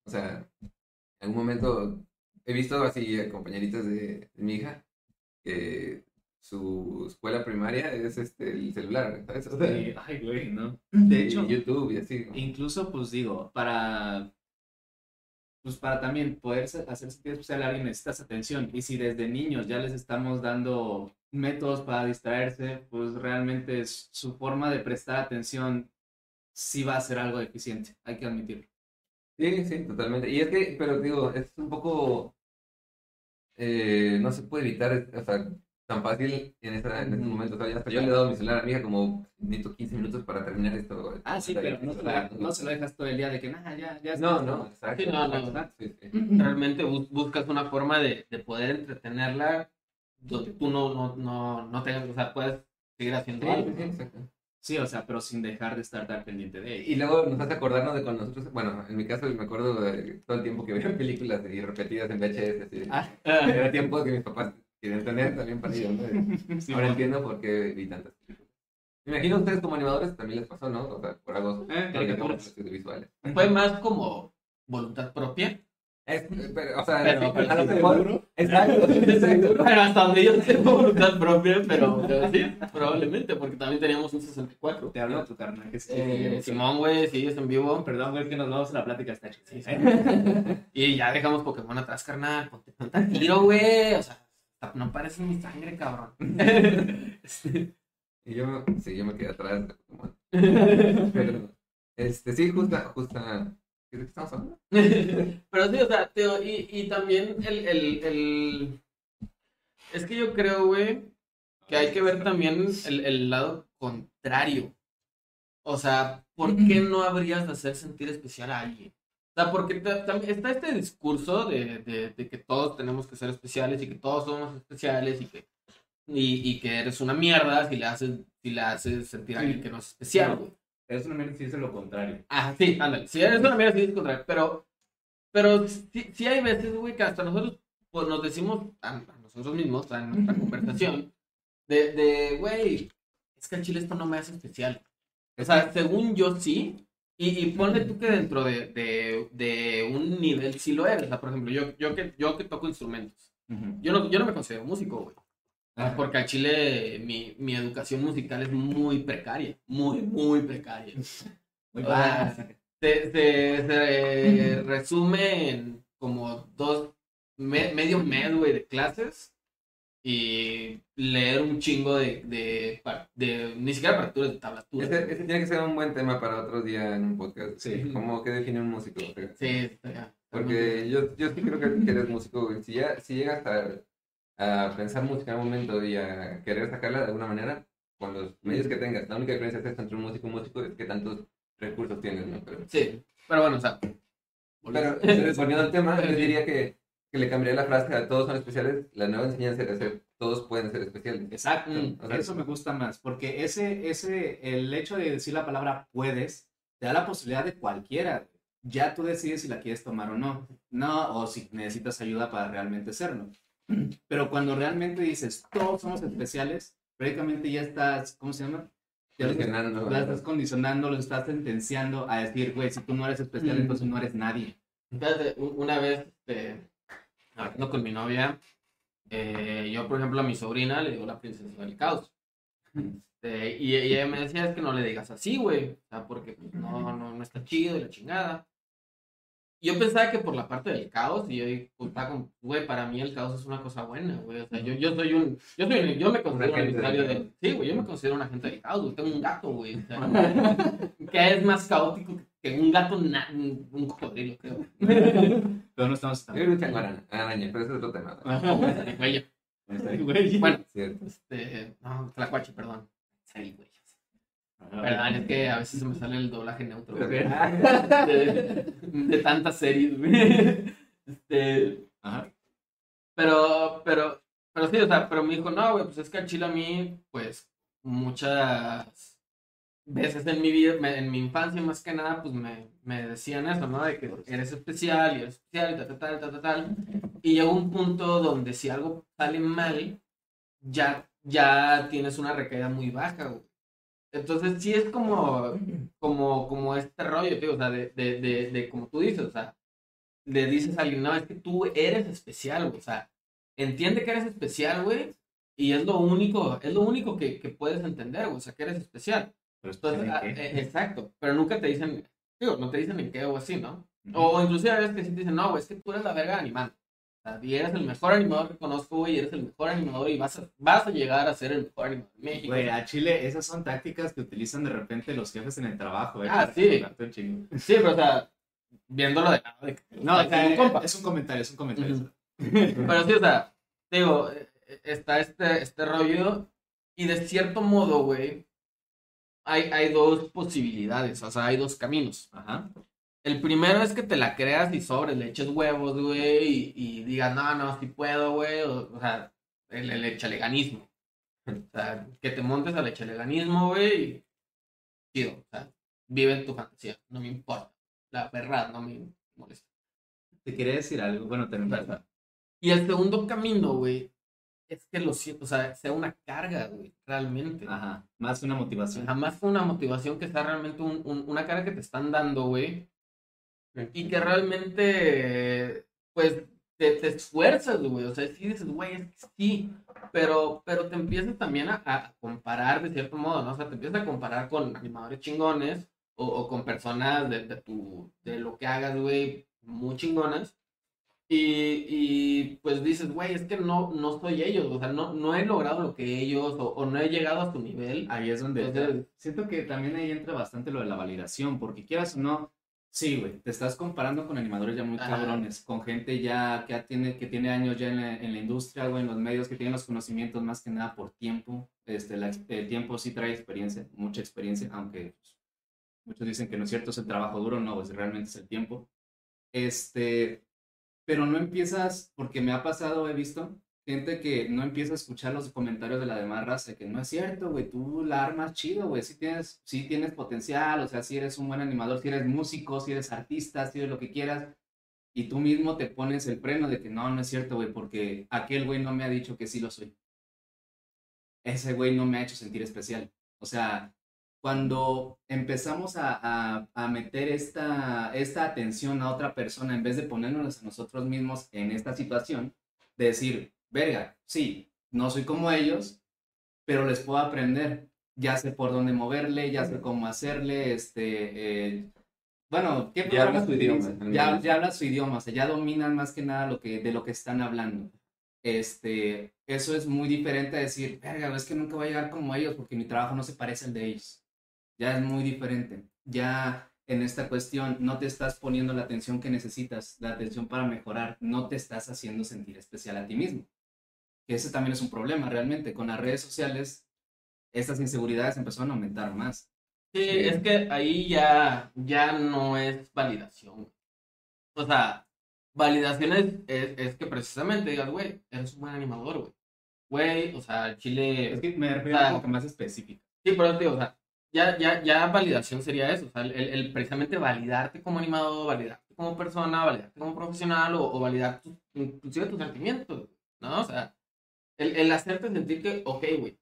o sea, en algún momento he visto así a compañeritas de, de mi hija que su escuela primaria es este el celular, ¿sabes? O sea, Sí, Ay, güey, ¿no? De y hecho, YouTube y así. incluso, pues digo, para. Pues para también poder hacer sentir especial a alguien necesitas atención. Y si desde niños ya les estamos dando métodos para distraerse, pues realmente es- su forma de prestar atención sí va a ser algo deficiente, hay que admitirlo. Sí, sí, totalmente. Y es que, pero digo, es un poco, eh, no se puede evitar, o sea, tan fácil en, esa, en ese Ujú. momento. O sea, ya hasta yo le he dado mi celular a mi hija como, necesito 15 minutos para terminar esto. Ah, sí, pero no se, lo, no se lo dejas todo el día de que, nada, ya, ya. No, está". no, exacto. Sí, no, no. exacto, sí, sí. realmente bus- buscas una forma de, de poder entretenerla donde tú no, no, no, no tengas, o sea, puedes seguir haciendo Sí, algo. sí, exacto. Sí, o sea, pero sin dejar de estar tan pendiente de ella. Y luego nos hace acordarnos de cuando nosotros, bueno, en mi caso me acuerdo de todo el tiempo que veía [LAUGHS] películas y repetidas en VHS. Así. Ah. Era tiempo que mis papás querían tener también para ellos. [LAUGHS] ¿no? Sí, Ahora bueno. entiendo por qué vi tantas películas. Me imagino a ustedes como animadores también les pasó, ¿no? O sea, por algo. Eh, caricaturas. visuales. Fue más como voluntad propia. Es, pero, o sea, Pero- sí, a lo pero- mejor. [LAUGHS] Exacto, exacto. Bueno, hasta donde yo sé voluntad propia, pero, pero sí, probablemente, porque también teníamos un 64. Te hablo tu carnal. Que sí, Eh, sí. Simón, güey, sigues en vivo. Perdón, güey, es que nos vamos a la plática esta Sí, sí. [LAUGHS] Y ya dejamos Pokémon atrás, carnal. Ponte, ponte tiro, güey. O sea, no parece mi sangre, cabrón. [LAUGHS] Este, Y yo, sí, yo me quedé atrás. [LAUGHS] Pero, este, sí, justa, justa. ¿De qué estamos hablando? Pero sí, o sea, Teo, y, y también el, el, el... Es que yo creo, güey, que hay que ver también el, el lado contrario. O sea, ¿por qué no habrías de hacer sentir especial a alguien? O sea, porque ta- tam- está este discurso de, de, de que todos tenemos que ser especiales y que todos somos especiales y que, y, y que eres una mierda si le haces, si le haces sentir a alguien que no es especial, güey. Es una mierda si dice lo contrario. Ah, sí, ándale. Si eres una mierda, sí es contrario. Pero, pero sí, sí hay veces, güey, que hasta nosotros pues, nos decimos a, a nosotros mismos, en nuestra conversación, de, de, güey, es que el chile esto no me hace especial. O sea, según yo sí. Y, y ponle tú que dentro de, de, de un nivel sí lo eres. O sea, por ejemplo, yo, yo, que, yo que toco instrumentos. Yo no, yo no me considero músico, güey. Ajá. Porque a Chile mi, mi educación musical es muy precaria. Muy, muy precaria. Muy se, se, se resume en como dos, me- medio mes, güey, de clases y leer un chingo de, de, par- de ni siquiera partituras de tablaturas. Ese, ese tiene que ser un buen tema para otro día en un podcast. Sí. ¿Cómo que define un músico? O sea, Sí, ya. Porque yo, yo sí creo que, que eres músico. Si, ya, si llegas a, a pensar música en un momento y a querer sacarla de alguna manera, con los medios que tengas, la única diferencia es entre un músico y un músico es que tantos recursos tienes, ¿no? Pero, Sí, pero bueno, o sea. pero volviendo al tema, yo [LAUGHS] diría que, que le cambiaría la frase a todos son especiales, la nueva enseñanza era ser todos pueden ser especiales. Exacto. Mm, o sea, Eso me gusta más, porque ese, ese, el hecho de decir la palabra puedes, te da la posibilidad de cualquiera. Ya tú decides si la quieres tomar o no. No, o si necesitas ayuda para realmente serlo. [CLEARS THROAT] Pero cuando realmente dices, todos somos especiales, prácticamente ya estás, ¿cómo se llama? Ya lo estás- Condicionando. lo estás condicionando, lo estás sentenciando a decir, güey, si tú no eres especial, Mm. entonces no eres nadie. U- una vez, este, hablando con mi novia, eh, yo, por ejemplo, a mi sobrina le digo la princesa del caos. Este, y, ella me decía, es que no le digas así, güey. Porque pues, no, no, no está chido y la chingada. Yo pensaba que por la parte del caos, y yo estaba como, güey, para mí el caos es una cosa buena, güey. O sea, yo, yo soy un, yo soy, yo me considero un caos. del, sí, güey, yo me considero un agente del caos, güey. Tengo un gato, güey. O sea, que es más caótico que un gato, na- un un cocodrilo, creo. Pero no estamos Yo creo que tengo araña, araña, pero ese es otro tema. Güey, Güey. Bueno, Cierto. este, no, Tlacuache, perdón. Sí, güey. Perdón, es que a veces se me sale el doblaje neutro. güey. [LAUGHS] De, de tantas series, güey. Este, Ajá. pero, pero, pero sí, o sea, pero me dijo, no, güey, pues es que al chile a mí, pues, muchas veces en mi vida, me- en mi infancia más que nada, pues me, me decían eso, ¿no? De que eres especial y eres especial y tal, tal, tal, tal, tal, tal. Y llegó un punto donde si algo sale mal, ya, ya tienes una recaída muy baja, güey. Entonces sí es como, como, como este rollo, tío, o sea, de, de, de, de como tú dices, o sea, le dices a alguien, no, es que tú eres especial, güey, o sea, entiende que eres especial, güey, y es lo único, es lo único que, que puedes entender, güey, o sea, que eres especial. Pero Entonces, especial ah, eh, exacto, pero nunca te dicen, digo, no te dicen en qué o así, ¿no? O inclusive a veces que sí te dicen, no, güey, es que tú eres la verga animando. O sea, y eres el mejor animador que conozco, güey, eres el mejor animador y vas a, vas a llegar a ser el mejor animador de México. Güey, a Chile esas son tácticas que utilizan de repente los jefes en el trabajo, eh, Ah, sí. Sí, pero o sea, viéndolo de de No, o sea, un compa. es un comentario, es un comentario. Pero sí, o sea, digo, eh, eh, está este, este rollo y de cierto modo, güey, hay, hay dos posibilidades, o sea, hay dos caminos. Ajá. El primero es que te la creas y sobre, le eches huevos, güey, y, y digas, no, no, sí puedo, güey, o, o sea, el, el echaleganismo. [LAUGHS] O sea, que te montes al echaleganismo, güey, y chido, o sea, vive en tu fantasía, no me importa. La verdad no me molesta. Te quería decir algo, bueno, te Y el segundo camino, güey, es que lo siento, o sea, sea una carga, güey, realmente. Ajá, más que una motivación. Jamás fue una motivación que sea realmente un- un- una carga que te están dando, güey. Y que realmente, pues, te, te esfuerzas, güey. O sea, sí dices, güey, es que sí. Pero, pero te empiezas también a, a comparar de cierto modo, ¿no? O sea, te empiezas a comparar con animadores chingones o, o con personas de, de, tu, de lo que hagas, güey, muy chingonas. Y, y pues dices, güey, es que no, no soy ellos, o sea, no, no he logrado lo que ellos o, o no he llegado a su nivel. Ahí es donde Entonces- siento que también ahí entra bastante lo de la validación, porque quieras o no, sí, güey, te estás comparando con animadores ya muy Ajá. cabrones, con gente ya que tiene, que tiene años ya en la, en la industria, güey, en los medios, que tienen los conocimientos más que nada por tiempo. Este, la el tiempo sí trae experiencia, mucha experiencia, aunque muchos dicen que no es cierto, es el trabajo duro, no, pues realmente es el tiempo. Este, pero no empiezas, porque me ha pasado, he visto, gente que no empieza a escuchar los comentarios de la demás raza, que no es cierto, güey, tú la armas chido, güey, sí tienes, sí tienes potencial, o sea, si eres un buen animador, si eres músico, si eres artista, si eres lo que quieras, y tú mismo te pones el freno de que no, no es cierto, güey, porque aquel güey no me ha dicho que sí lo soy. Ese güey no me ha hecho sentir especial. O sea, cuando empezamos a, a- a meter esta, esta atención a otra persona en vez de ponernos a nosotros mismos en esta situación, de decir, verga, sí, no soy como ellos, pero les puedo aprender. Ya sé por dónde moverle, ya sé cómo hacerle, este, eh, bueno, ¿qué Ya programas su idioma, Ya, ya hablas su idioma, o sea, ya dominan más que nada lo que, de lo que están hablando. Este, eso es muy diferente a decir, verga, es que nunca voy a llegar como ellos porque mi trabajo no se parece al de ellos. Ya es muy diferente. Ya en esta cuestión no te estás poniendo la atención que necesitas, la atención para mejorar, no te estás haciendo sentir especial a ti mismo. Que ese también es un problema realmente. Con las redes sociales, estas inseguridades empezaron a aumentar más. Sí, es que ahí ya, ya no es validación. O sea, validación es, es, es que precisamente digas, güey, eres un buen animador, güey. Güey, o sea, el Chile... Es que me refiero Ah. a algo que más específico. Sí, pero digo, o sea, ya, ya, ya validación sería eso, o sea, el, el precisamente validarte como animador, validarte como persona, validarte como profesional o, o validar tus- inclusive tus sentimientos. ¿no? O sea, el, el hacerte sentir que, ok, güey,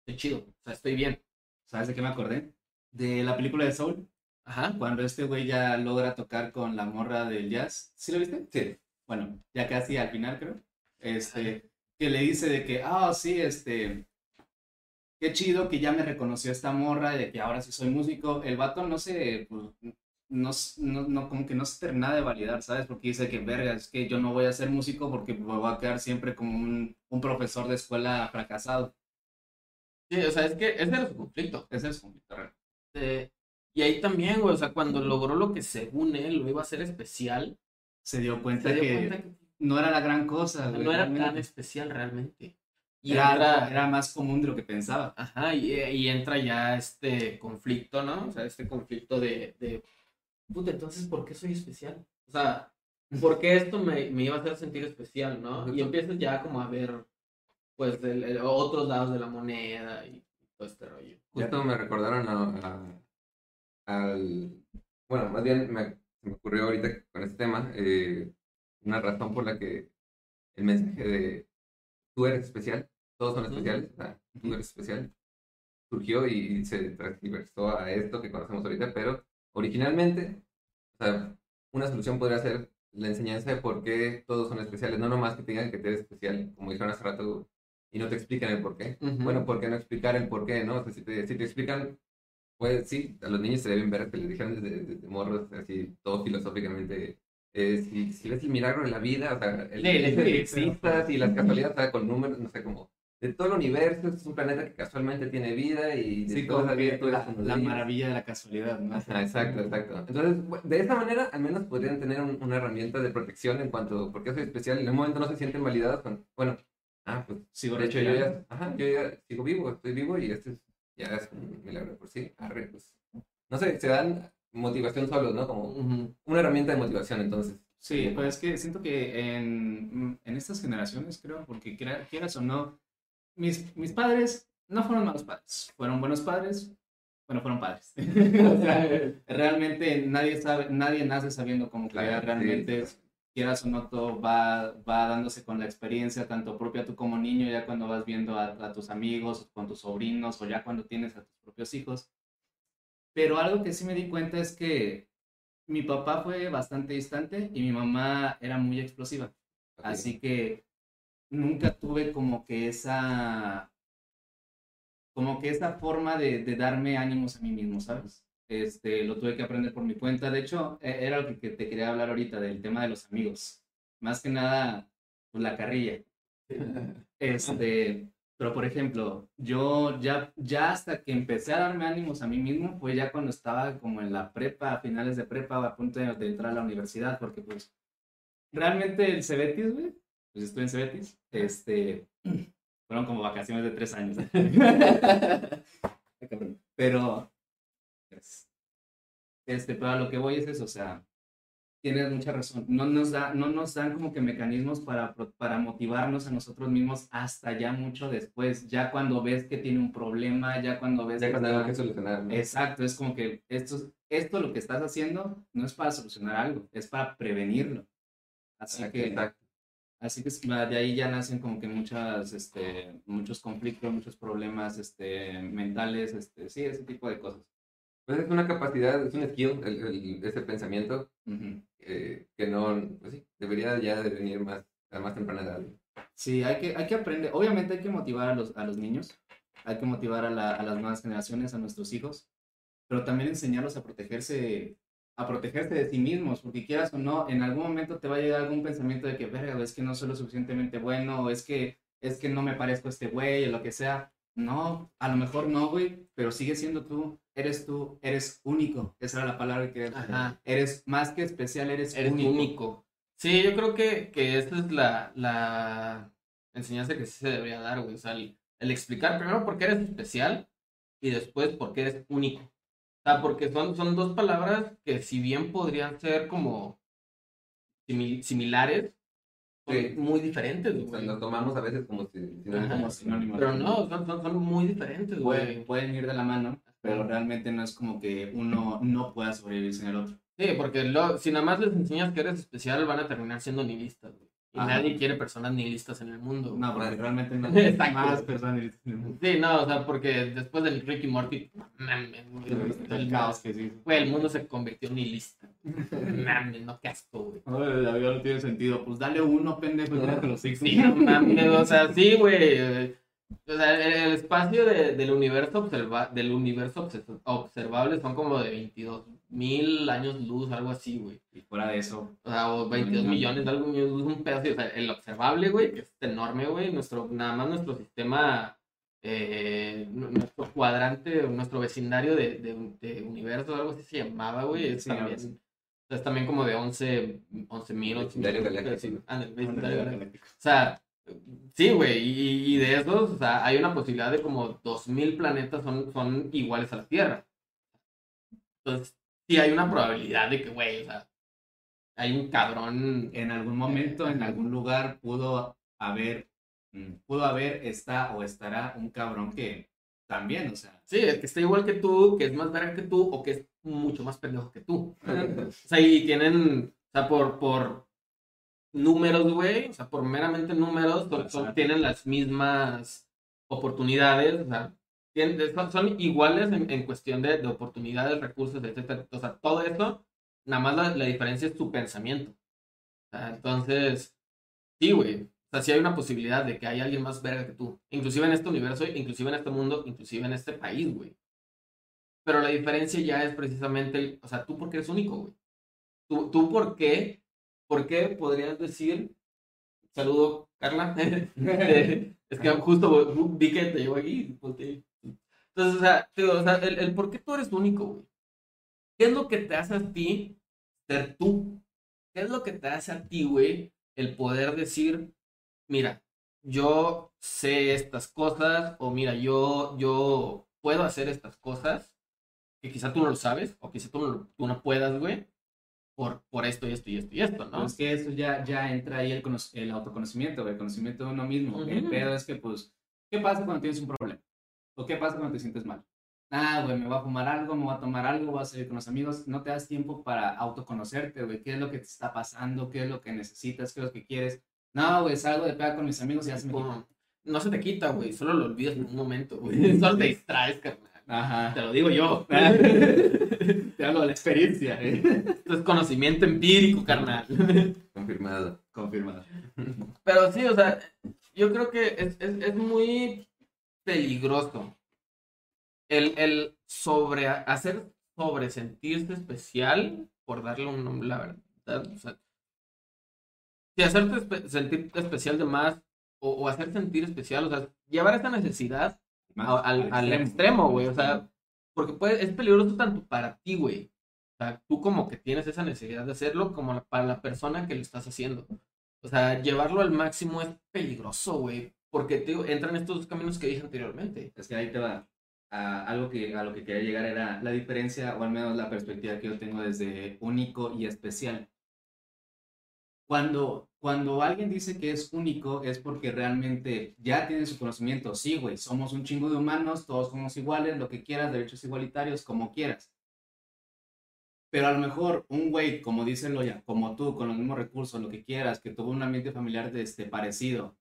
estoy chido, o sea, estoy bien. ¿Sabes de qué me acordé? De la película de Soul, Ajá. cuando este güey ya logra tocar con la morra del jazz. ¿Sí lo viste? Sí. Bueno, ya casi al final, creo. Este, que le dice de que, ah, sí, este, qué chido que ya me reconoció esta morra, de que ahora sí soy músico. El vato no se, pues, no, no, no, como que no se termina de validar, ¿sabes? Porque dice que, verga, es que yo no voy a ser músico porque me voy a quedar siempre como un, un profesor de escuela fracasado. Sí, o sea, es que ese era su conflicto. Ese es conflicto real. Eh, y ahí también, güey, o sea, cuando logró lo que según él lo iba a hacer especial, Se dio cuenta se dio que cuenta que no era la gran cosa, güey, no era tan especial realmente. Y Era, entra, era más común de lo que pensaba. ajá, y, y entra ya este conflicto, ¿no? O sea, este conflicto de, de, puta, entonces, ¿por qué soy especial? O sea, ¿por qué esto me, me iba a hacer sentir especial, no? Y empiezas ya como a ver, pues, el- el- otros lados de la moneda y todo este rollo. Justo me recordaron a, a- al... Bueno, más bien me, me ocurrió ahorita con este tema eh, una razón por la que el mensaje de tú eres especial, todos son especiales, o sea, tú eres especial, surgió y se transversó a esto que conocemos ahorita, pero originalmente, o sea, una solución podría ser la enseñanza de por qué todos son especiales, no nomás que te digan que eres especial, como dijeron hace rato, y no te explican el por qué. Bueno, ¿por qué no explicar el por qué, no? O sea, si te, si te explican, pues sí, a los niños se deben ver que les dijeron desde, desde morros, así, todo filosóficamente, eh, si, si ves el milagro de la vida, o sea, el, Sí, el y las casualidades, o sea, con números, no sé, como de todo el universo, es un planeta que casualmente tiene vida y de Sí, como la, la maravilla de la casualidad, ¿no? Ajá, exacto, exacto. Entonces, de esa manera, al menos podrían tener un- una herramienta de protección en cuanto, porque soy especial, en un momento no se sienten validados con, bueno, ah, pues, Sigo de hecho yo ya, ajá, yo ya sigo vivo, estoy vivo y este es- ya es un milagro por sí, arre, pues, no sé, se dan motivación solos, ¿no? Como Ujú. una herramienta de motivación, entonces. Sí, pues es que siento que en, en estas generaciones, creo, porque quiera- quieras o no, mis, mis padres no fueron malos padres, fueron buenos padres, bueno, fueron padres. [LAUGHS] o sea, realmente nadie sabe, nadie nace sabiendo cómo Claro, realmente, sí. quieras o no, todo va, va dándose con la experiencia, tanto propia tú como niño, ya cuando vas viendo a, a tus amigos, con tus sobrinos, o ya cuando tienes a tus propios hijos. Pero algo que sí me di cuenta es que mi papá fue bastante distante y mi mamá era muy explosiva. Así que nunca tuve como que esa, como que esa forma de, darme ánimos a mí mismo, ¿sabes? Este, lo tuve que aprender por mi cuenta. De hecho, e- era lo que, te quería hablar ahorita del tema de los amigos. Más que nada, pues la carrilla. Este, pero por ejemplo, yo ya, ya hasta que empecé a darme ánimos a mí mismo fue ya cuando estaba como en la prepa, a finales de prepa, a punto de, de entrar a la universidad, porque pues realmente el Cebetis, güey, pues estuve en Cebetis, este, fueron como vacaciones de tres años. [LAUGHS] Cabrón. pero, pues, este, pero a lo que voy es eso, o sea, tienes mucha razón. No nos, da, no nos dan como que mecanismos para, para motivarnos a nosotros mismos hasta ya mucho después, ya cuando ves que tiene un problema, ya cuando ves Ya que cuando algo que solucionar, ¿no? Exacto, es como que esto, esto lo que estás haciendo no es para solucionar algo, es para prevenirlo. Así Exacto, que, exacto. Así que de ahí ya nacen como que muchas, este, muchos conflictos, muchos problemas este, mentales, este, sí, ese tipo de cosas. Pues es una capacidad, es un skill, el- el- ese pensamiento Ujú. eh, que no, pues sí, debería ya de venir más, a más temprana edad. Sí, hay que, hay que aprender, obviamente hay que motivar a los, a los niños, hay que motivar a, la- a las nuevas generaciones, a nuestros hijos, pero también enseñarlos a protegerse, a protegerse de sí mismos, porque quieras o no, en algún momento te va a llegar algún pensamiento de que, verga, es que no soy lo suficientemente bueno, o es que, es que no me parezco a este güey, o lo que sea. No, a lo mejor no, güey, pero sigue siendo tú, eres tú, eres único, esa era la palabra que Ajá. eres más que especial, eres, Eres único. único. Sí, yo creo que, que esta es la, la enseñanza que sí se debería dar, güey. O sea, el, el explicar primero por qué eres especial y después por qué eres único. O sea, porque son, son dos palabras que si bien podrían ser como simi- similares, son Sí. muy diferentes, O sea, güey. nos tomamos a veces como si, si no Ajá. Como sinónimos. Pero no, son, son, son muy diferentes, pueden, güey. pueden ir de la mano, pero realmente no es como que uno no pueda sobrevivir sin el otro. Sí, porque lo- si nada más les enseñas que eres especial, van a terminar siendo nihilistas, güey. Y Ajá. nadie quiere personas nihilistas en el mundo. No, porque realmente no [LAUGHS] hay más personas en el mundo. Sí, no, o sea, porque después del Ricky Morty, mames, güey, El caos que sí. Güey, el mundo se convirtió en nihilista. [LAUGHS] Mames, no, qué asco, güey. No, la vida no tiene sentido. Pues dale uno, pendejo, y los six. Sí, no mames, o sea, sí, güey. O sea, el, espacio de- del universo observa, del universo obse- observable son como de 22 mil años luz, algo así, güey. Y fuera de eso, O sea, o 22 Ujú. millones de algo, un pedazo. O sea, el observable, güey, que es enorme, güey. Nuestro, nada más nuestro sistema, eh, nu- nuestro cuadrante, nuestro vecindario de, de, de universo, algo así se llamaba, güey. Es Sí, también, sí. o sea, es también como de 11 mil, 8 Vecindario galáctico. vecindario galáctico. O sea, sí, güey, y, y de esos, o sea, hay una posibilidad de como 2000 planetas son, son iguales a la Tierra. Entonces, sí hay una probabilidad de que, güey, o sea, hay un cabrón. en algún momento, en algún lugar, pudo haber, mm, pudo haber, está o estará un cabrón que también, o sea, Sí, que está igual que tú, que es más verga que tú, o que es mucho más pendejo que tú. [LAUGHS] O sea, y tienen, o sea, por, por números, güey, o sea, por meramente números, tienen las mismas oportunidades, o sea, tienen- son, son iguales en, en cuestión de, de oportunidades, recursos, etcétera. O sea, todo eso, nada más la, la diferencia es tu pensamiento. O sea, entonces, sí, güey. O sea, sí hay una posibilidad de que haya alguien más verga que tú. Inclusive en este universo, inclusive en este mundo, inclusive en este país, güey. Pero la diferencia ya es precisamente, el- o sea, tú porque eres único, güey. Tú, tú por qué, por qué podrías decir, saludo, Carla. [LAUGHS] [LAUGHS] es que justo vi que te llevo aquí. Entonces, o sea, te digo, o sea, el, el por qué tú eres único, güey. ¿Qué es lo que te hace a ti ser tú? ¿Qué es lo que te hace a ti, güey, el poder decir, mira, yo sé estas cosas, o mira, yo, yo puedo hacer estas cosas, que quizá tú no lo sabes, o quizá tú no, tú no puedas, güey, por, por esto y esto y esto y esto, ¿no? Es que eso ya, ya entra ahí el, el autoconocimiento, el conocimiento de uno mismo. El Ujú. pedo es que, pues, ¿qué pasa cuando tienes un problema? ¿O qué pasa cuando te sientes mal? Ah, güey, me voy a fumar algo, me voy a tomar algo, voy a salir con los amigos. No te das tiempo para autoconocerte, güey. ¿Qué es lo que te está pasando? ¿Qué es lo que necesitas? ¿Qué es lo que quieres? No, güey, salgo de pega con mis amigos y ya se me quita. No se te quita, güey, solo lo olvidas en un momento, güey. [LAUGHS] Solo te distraes, carnal. Ajá. Te lo digo yo. [LAUGHS] Te hablo de la experiencia. ¿eh? Esto es conocimiento empírico, carnal. Confirmado. Confirmado. Pero sí, o sea, yo creo que es, es, es muy peligroso el, el sobre hacer sobre sentirse especial, por darle un nombre, la verdad. O sea, si hacerte espe- sentir especial de más, o, o hacer sentir especial, o sea, llevar esa necesidad al, al extremo, güey. O sea, porque puede, es peligroso tanto para ti, güey. O sea, tú como que tienes esa necesidad de hacerlo, como para la persona que lo estás haciendo. O sea, llevarlo al máximo es peligroso, güey. Porque te entran estos dos caminos que dije anteriormente. Es que ahí te va. A algo que a lo que quería llegar era la diferencia, o al menos la perspectiva que yo tengo desde único y especial. Cuando, cuando alguien dice que es único es porque realmente ya tiene su conocimiento. Sí, güey, somos un chingo de humanos, todos somos iguales, lo que quieras, derechos igualitarios, como quieras. Pero a lo mejor un güey, como dice Loya, como tú, con los mismos recursos, lo que quieras, que tuvo un ambiente familiar de este, parecido,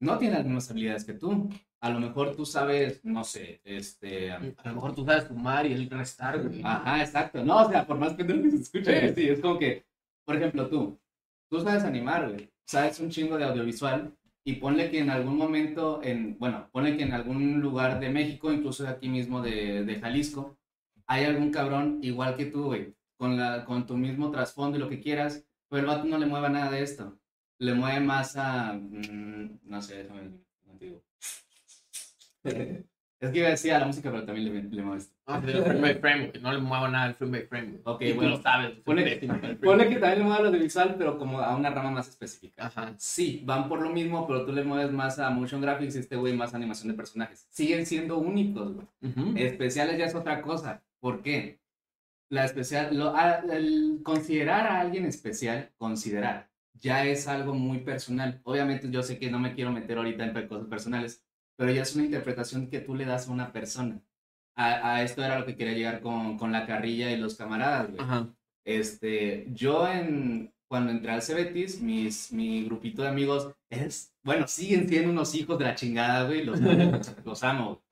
no tiene las mismas habilidades que tú. A lo mejor tú sabes, no sé, este... A lo mejor tú sabes fumar y el restar, güey. Ajá, exacto. No, o sea, por más que se escuche, sí, es como que, por ejemplo, tú, tú sabes animar, güey, sabes un chingo de audiovisual y ponle que en algún momento, en, bueno, ponle que en algún lugar de México, incluso de aquí mismo de, de Jalisco, hay algún cabrón igual que tú, güey, con, la, con tu mismo trasfondo y lo que quieras, pero el vato no le mueve nada de esto. Le mueve más a, mm, no sé, déjame. [LAUGHS] Es que iba a decir a la música, pero también le, le mueve esto. Ah, pero frame by frame. No le muevo nada al frame by frame. Ok, Y tú bueno. lo sabes. frame Ponle by que también le mueve a lo audiovisual, pero como a una rama más específica. Ajá. Sí, van por lo mismo, pero tú le mueves más a motion graphics y este güey más a animación de personajes. Siguen siendo únicos, güey. Ujú. Especiales ya es otra cosa. ¿Por qué? La especial, lo- a- el considerar a alguien especial, considerar, ya es algo muy personal. Obviamente yo sé que no me quiero meter ahorita en cosas personales, pero ya es una interpretación que tú le das a una persona. A, a esto era lo que quería llegar con, con la carrilla y los camaradas, güey. Ajá. Este, yo en, cuando entré al Cebetis, mis, mi grupito de amigos es, bueno, siguen siendo unos hijos de la chingada, güey, los, [LAUGHS] los amo.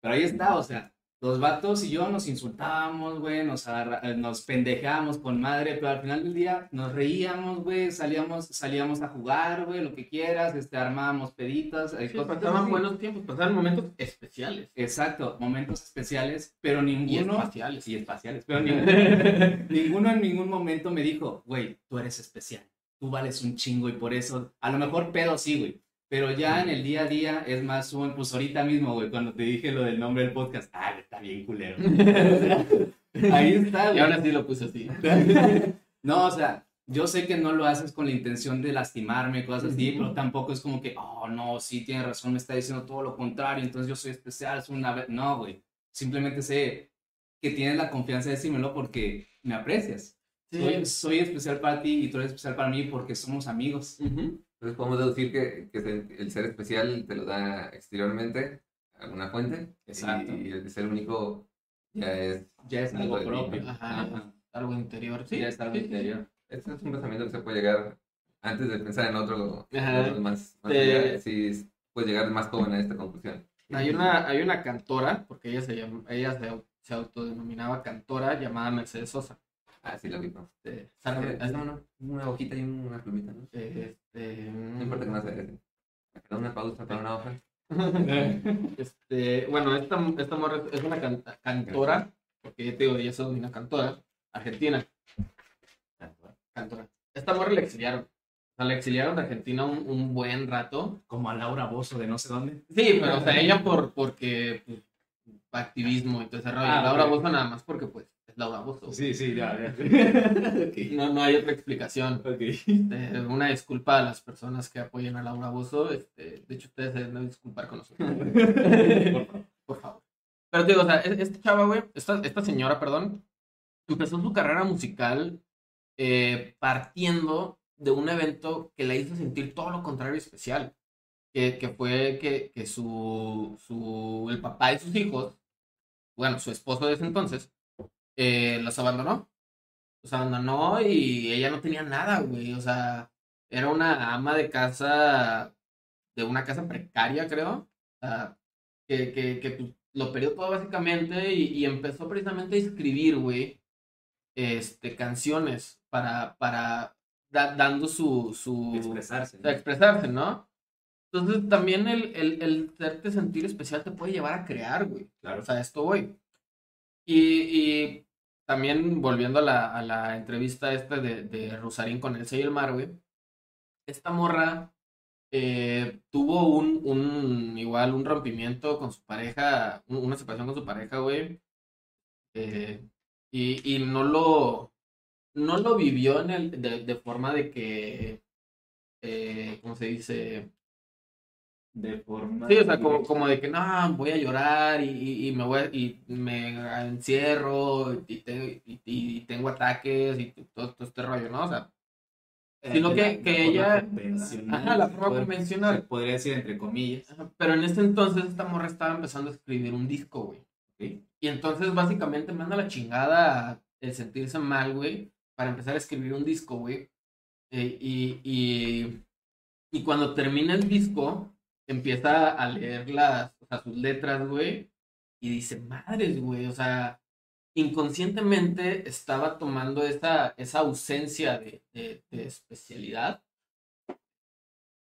Pero ahí está, o sea, los vatos y yo nos insultábamos, güey, nos, eh, nos pendejábamos con madre, pero al final del día nos reíamos, güey, salíamos, salíamos a jugar, güey, lo que quieras, este, armábamos peditas, eh, Sí, cosas pasaban así. buenos tiempos, pasaban momentos especiales. Exacto, momentos especiales, pero Y ninguno... espaciales. y espaciales, pero ninguno, [LAUGHS] ninguno en ningún momento me dijo, güey, tú eres especial, tú vales un chingo y por eso, a lo mejor pedo sí, güey, pero ya en el día a día es más un, pues ahorita mismo, güey, cuando te dije lo del nombre del podcast, ah, está bien culero. [LAUGHS] Ahí está, Y güey. ahora sí lo puse así. [LAUGHS] No, o sea, yo sé que no lo haces con la intención de lastimarme, cosas así, pero tampoco es como que, oh, no, sí, tiene razón, me está diciendo todo lo contrario, entonces yo soy especial, es una vez. No, güey. Simplemente sé que tienes la confianza de decírmelo porque me aprecias. Sí. Soy, soy especial para ti y tú eres especial para mí porque somos amigos. Ujú. Entonces podemos deducir que, el ser especial te lo da exteriormente alguna fuente. Exacto. Y, y el ser único ya es. Ya es algo propio. Ajá. Ajá. Algo interior. Sí, Ya es algo sí, sí, sí. interior. Este es un pensamiento que se puede llegar antes de pensar en otro, otro más, más sí, puedes llegar más joven a esta conclusión. Hay una, hay una cantora, porque ella se, llama, ella se autodenominaba cantora, llamada Mercedes Sosa. Ah, sí, lo vi. ¿no? Este, sabe- es una, una hojita y una plumita, ¿no? este, No importa que no se Para una pausa, para una hoja. [LAUGHS] Este, bueno, esta, esta morra es una can- cantora, porque te digo, ella es una cantora, argentina. Cantora. Esta morra la exiliaron. O sea, la exiliaron de Argentina un, un buen rato. Como a Laura Bozo de no sé dónde. Sí, pero o sea, ella por, porque pues, activismo y todo ese rollo. Ah, Laura ok. Bozo nada más porque pues es Laura Bozo. Sí, sí, ya, ya. No, no hay otra explicación. Eh, una disculpa a las personas que apoyen a Laura Bozo. Este, de hecho, ustedes se deben disculpar con nosotros. [LAUGHS] Por favor. Pero te digo, o sea, es- esta chava, güey, esta, esta señora, perdón, empezó su carrera musical eh, partiendo de un evento que la hizo sentir todo lo contrario especial. Que, que fue que, que su, su, el papá de sus hijos, bueno, su esposo de ese entonces, eh, los abandonó. Los abandonó y ella no tenía nada, güey. O sea, era una ama de casa, de una casa precaria, creo. O sea, que, que, que pues, lo perdió todo básicamente y, y empezó precisamente a escribir, güey, este, canciones para, para da- dando su, su, Expresarse. o sea, expresarse, ¿no? Entonces también el, el, el hacerte sentir especial te puede llevar a crear, güey. Claro. O sea, esto voy. Y, y también volviendo a la, a la entrevista esta de, de Rosarín con el mar, güey. Esta morra eh, tuvo un, un, igual, un rompimiento con su pareja, un- una separación con su pareja, güey. Eh, y, y no lo, no lo vivió en el, de, de forma de que, eh, ¿cómo se dice? De forma. Sí, o sea, como, como de que no, voy a llorar y, y- y me voy a- y me encierro y, te- y- tengo ataques y todo, todo este rollo, ¿no? O sea, sino que- la- que la ella- Ajá, la forma convencional. Podría decir entre comillas. Ajá, Pero en ese entonces esta morra estaba empezando a escribir un disco, güey. Y entonces básicamente manda la chingada el sentirse mal, güey, para empezar a escribir un disco, güey. Eh, y, y, y cuando termina el disco, empieza a leer las, o sea, sus letras, güey, y dice, madres, güey, o sea, inconscientemente estaba tomando esa, esa ausencia de, de, de especialidad.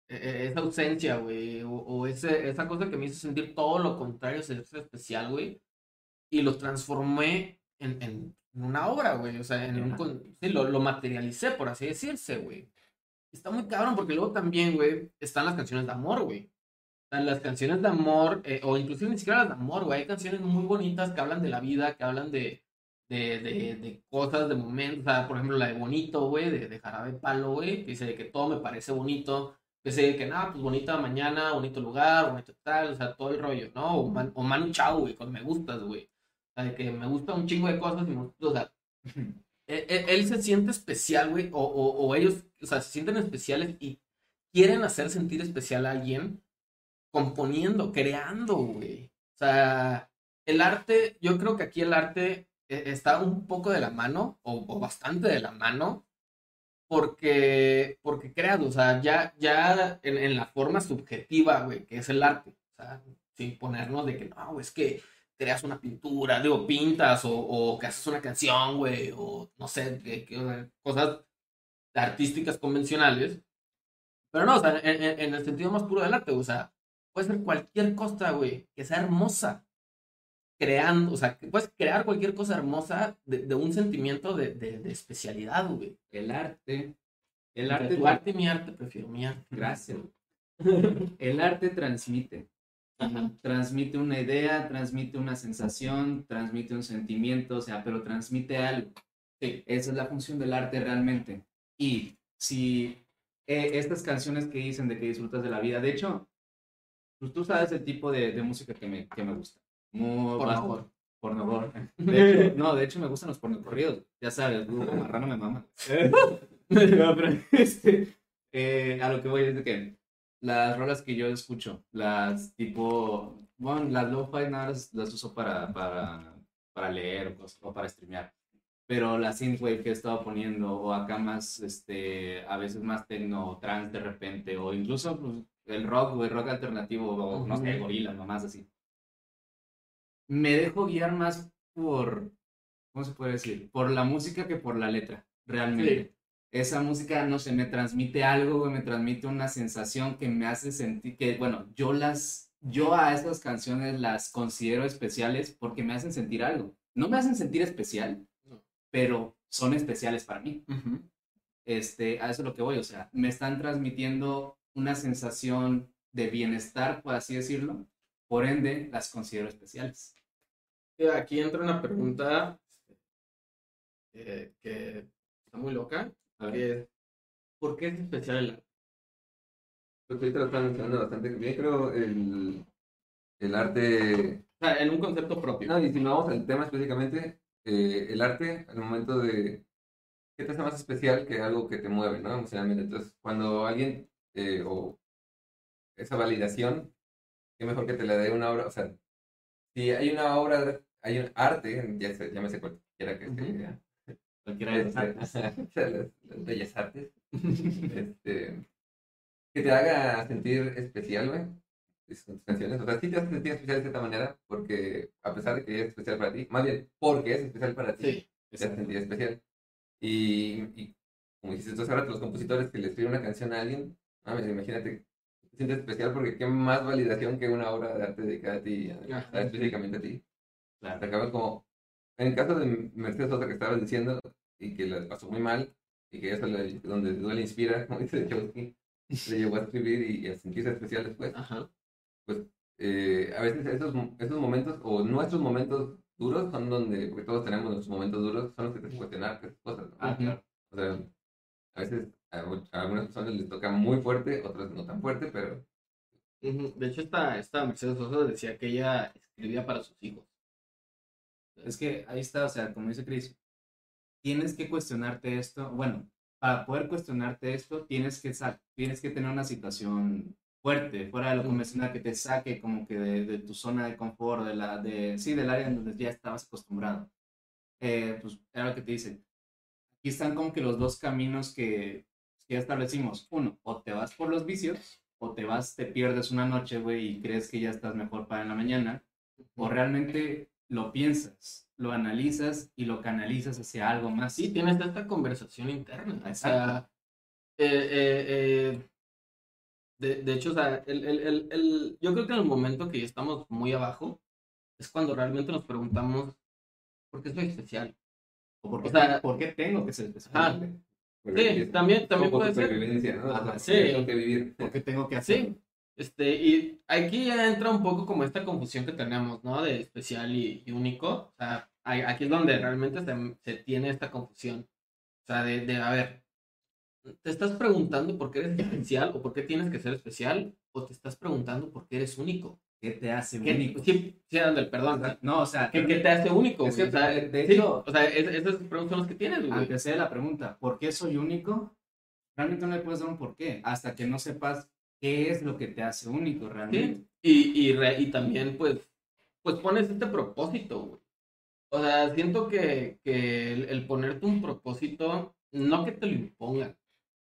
E- e- Esa ausencia, güey, o, o ese, esa cosa que me hizo sentir todo lo contrario, ser especial, güey, y lo transformé en, en una obra, güey. O sea, en un sí, lo, lo materialicé, por así decirse, güey. Está muy cabrón, porque luego también, güey, están las canciones de amor, güey. Las canciones de amor, eh, o inclusive ni siquiera las de amor, güey. Hay canciones muy bonitas que hablan de la vida, que hablan de, de, de, de cosas, de momentos. O sea, por ejemplo, la de Bonito, güey, de, de Jarabe Palo, güey, que dice que todo me parece bonito. Que dice que nada, pues bonita mañana, bonito lugar, bonito tal, o sea, todo el rollo, ¿no? O, Man- o Manu Chao, güey, con me gustas, güey. O sea, de que me gusta un chingo de cosas y me gusta, o sea, él, él- él se siente especial, güey, o, o, o ellos, o sea, se sienten especiales y quieren hacer sentir especial a alguien componiendo, creando, güey. O sea, el arte, yo creo que aquí el arte eh, está un poco de la mano, o, o bastante de la mano, porque, porque creas, o sea, ya, ya en, en la forma subjetiva, güey, que es el arte, o sea, sin ponernos de que, no, es que creas una pintura, digo, pintas o, o que haces una canción, güey, o no sé, que, que, cosas artísticas convencionales. Pero no, o sea, en- en el sentido más puro del arte, o sea, puede ser cualquier cosa, güey, que sea hermosa. Creando, o sea, puedes crear cualquier cosa hermosa de, de un sentimiento de, de, de especialidad, güey. El arte. El arte. tu arte y mi arte, prefiero mi arte. Gracias. [LAUGHS] El arte transmite. Ajá. Transmite una idea, transmite una sensación, transmite un sentimiento, o sea, pero transmite algo. Sí. Esa es la función del arte realmente. Y si eh, estas canciones que dicen de que disfrutas de la vida, de hecho, pues tú sabes el tipo de, de música que me, que me gusta. Muy favor. pornogor. [LAUGHS] De hecho, [LAUGHS] no, de hecho me gustan los pornocorridos. Ya sabes, Hugo [LAUGHS] Marrano me mama. No, pero, este, eh, a lo que voy es de que las rolas que yo escucho, las tipo, bueno, las lo-fi nada las, las uso para, para, para leer o, o para streamear. Pero la synthwave que he estado poniendo, o acá más, este, a veces más techno o trance de repente, o incluso pues, el rock el rock alternativo, o no sé, gorilas, nomás así. Me dejo guiar más por, ¿cómo se puede decir? Por la música que por la letra, realmente. Esa música, no sé, me transmite algo, güey, me transmite una sensación que me hace sentir que, bueno, yo las, yo a esas canciones las considero especiales porque me hacen sentir algo. No me hacen sentir especial, No. pero son especiales para mí. Ujú. Este, a eso es lo que voy, o sea, me están transmitiendo una sensación de bienestar, por así decirlo, por ende, las considero especiales. Aquí entra una pregunta eh, que está muy loca, A ver. ¿por qué es especial el arte? Pues ahorita lo están mencionando bastante bien, creo, el, el arte... O sea, en un concepto propio. No, y si no vamos al tema específicamente, eh, el arte, al momento de... ¿Qué te hace más especial que algo que te mueve, ¿no? Emocionalmente. Entonces, cuando alguien, eh, o esa validación, qué mejor que te la dé una obra, o sea, si hay una obra, hay un arte, ya sé, llámese cualquiera que Ujú. sea, Cualquiera de las artes. [LAUGHS] las, las bellas artes, este, que te haga sentir especial, güey, canciones. O sea, sí te hace sentir especial de cierta manera, porque a pesar de que es especial para ti, más bien porque es especial para ti, Sí, te hace sentir especial. Y, y como tú hace rato, los compositores que le escriben una canción a alguien, mames, imagínate, te sientes especial porque qué más validación que una obra de arte dedicada a ti, a- específicamente a ti. Claro. Te acabas como, en el caso de Mercedes Sosa que estabas diciendo, y que la pasó muy mal, y que eso le, donde duele inspira, como dice Chomsky, le llevó a escribir y a sentirse especial después. ajá. Eh, a veces esos, esos momentos, o nuestros momentos duros, son donde, porque todos tenemos nuestros momentos duros, son los que te hacen cuestionar esas cosas. ¿no? Ah, claro. O sea, a veces a, a algunas personas les toca muy fuerte, otras no tan fuerte, pero. De hecho, esta, esta Mercedes Sosa decía que ella escribía para sus hijos. Es que ahí está, o sea, como dice Chris, tienes que cuestionarte esto. Bueno, para poder cuestionarte esto, tienes que, tienes que tener una situación fuerte, fuera de lo convencional, que te saque como que de, de tu zona de confort, de la, de, sí, del área en donde ya estabas acostumbrado. Eh, pues era lo que te dicen. Aquí están como que los dos caminos que ya establecimos. Uno, o te vas por los vicios, o te vas, te pierdes una noche, güey, y crees que ya estás mejor para en la mañana o realmente lo piensas, lo analizas y lo canalizas hacia algo más. Sí, tienes esta conversación interna. O sea, Exacto. eh, eh, eh, de, de hecho, o sea, el, el, el, yo creo que en el momento que ya estamos muy abajo, es cuando realmente nos preguntamos, ¿por qué soy especial? ¿O por qué, o sea, por qué tengo que ser especial? Sí, también, también puede ser. ¿no? Ajá, sí. Tengo que vivir. ¿Por qué tengo que hacer? Sí, este, y aquí ya entra un poco como esta confusión que tenemos, ¿no? De especial y, y único. O sea, ahí- aquí es donde realmente se, se tiene esta confusión. O sea, de, de, a ver, ¿te estás preguntando por qué eres especial o por qué tienes que ser especial? ¿O te estás preguntando por qué eres único? ¿Qué te hace ¿Qué, único? Sí, sí, Andel, perdón. No, o sea, ¿Qué, qué te hace único? Es güey? que, o sea, de- de sí, hecho- o sea, es- esas preguntas son las que tienes, güey. aunque sea la pregunta, ¿por qué soy único? Realmente no le puedes dar un por qué, hasta que no sepas qué es lo que te hace único realmente. Sí, y, y, re- y también, pues, pues pones este propósito, güey. O sea, siento que, que el, el ponerte un propósito no que te lo impongan,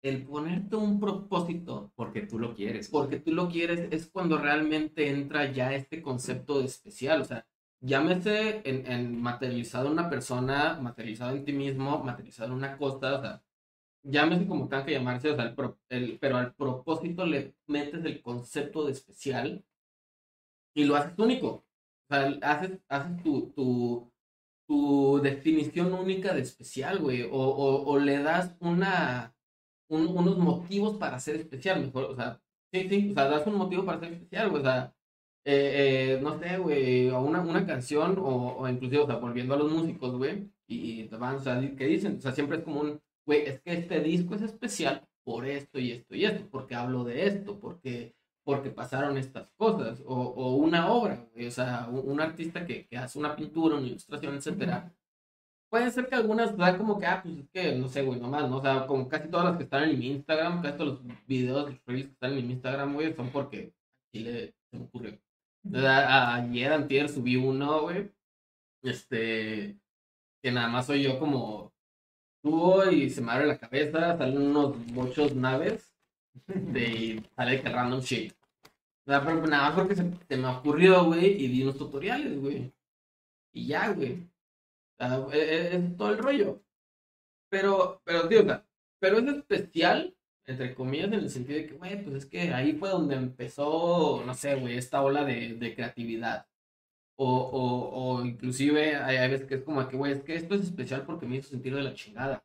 el ponerte un propósito Porque tú lo quieres. porque tú lo quieres es cuando realmente entra ya este concepto de especial, o sea, llámese en, en materializado en una persona, materializado en ti mismo, materializado en una cosa, o sea, llámese como tenga que llamarse, o sea, el pro- el- pero al propósito le metes el concepto de especial y lo haces único. O sea, haces, haces tu, tu, tu definición única de especial, güey, o, o, o le das una, un- unos motivos para ser especial, mejor, o sea, sí, sí, o sea, das un motivo para ser especial, güey, o sea, eh, eh, no sé, güey, o una, una canción, o, o inclusive, o sea, volviendo a los músicos, güey, y, y te van, o sea, ¿qué dicen? O sea, siempre es como un, güey, es que este disco es especial por esto y esto y esto, porque hablo de esto, porque, porque pasaron estas cosas, o, o una obra, güey, o sea, un, un artista que, que hace una pintura, una ilustración, etcétera. Puede ser que algunas da como que, ah, pues es que, no sé, güey, nomás, ¿no? O sea, como casi todas las que están en mi Instagram, casi todos los videos, los reels que están en mi Instagram, güey, son porque Chile se me ocurrió. O sea, a- ayer, antier, subí uno, güey, este, que nada más soy yo como subo y se me abre la cabeza, salen unos muchos naves de, [LAUGHS] y sale que random shit. O sea, pero nada más porque se, se me ocurrió, güey, y di unos tutoriales, güey. Y ya, güey. O sea, e- e- es, todo el rollo. Pero, pero, tío, pero es especial, entre comillas, en el sentido de que, güey, pues es que ahí fue donde empezó, no sé, güey, esta ola de, de creatividad. O, o, o inclusive hay, hay veces que es como que, güey, es que esto es especial porque me hizo sentir de la chingada.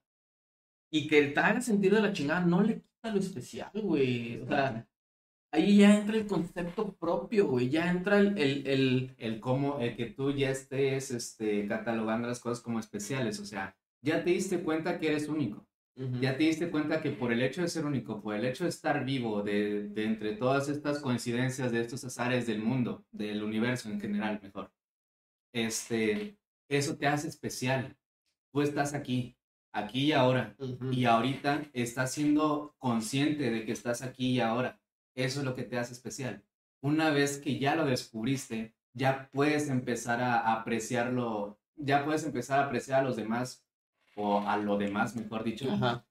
Y que te haga sentir de la chingada no le quita lo especial, güey. O sea, ahí ya entra el concepto propio, güey. Ya entra el, el, el, El cómo, el que tú ya estés este, catalogando las cosas como especiales. O sea, ya te diste cuenta que eres único. Ya te diste cuenta que por el hecho de ser único, por el hecho de estar vivo, de, de entre todas estas coincidencias de estos azares del mundo, del universo en general, mejor, este, eso te hace especial. Tú estás aquí, aquí y ahora, y ahorita estás siendo consciente de que estás aquí y ahora. Eso es lo que te hace especial. Una vez que ya lo descubriste, ya puedes empezar a apreciarlo, ya puedes empezar a apreciar a los demás o a lo demás, mejor dicho. Ajá.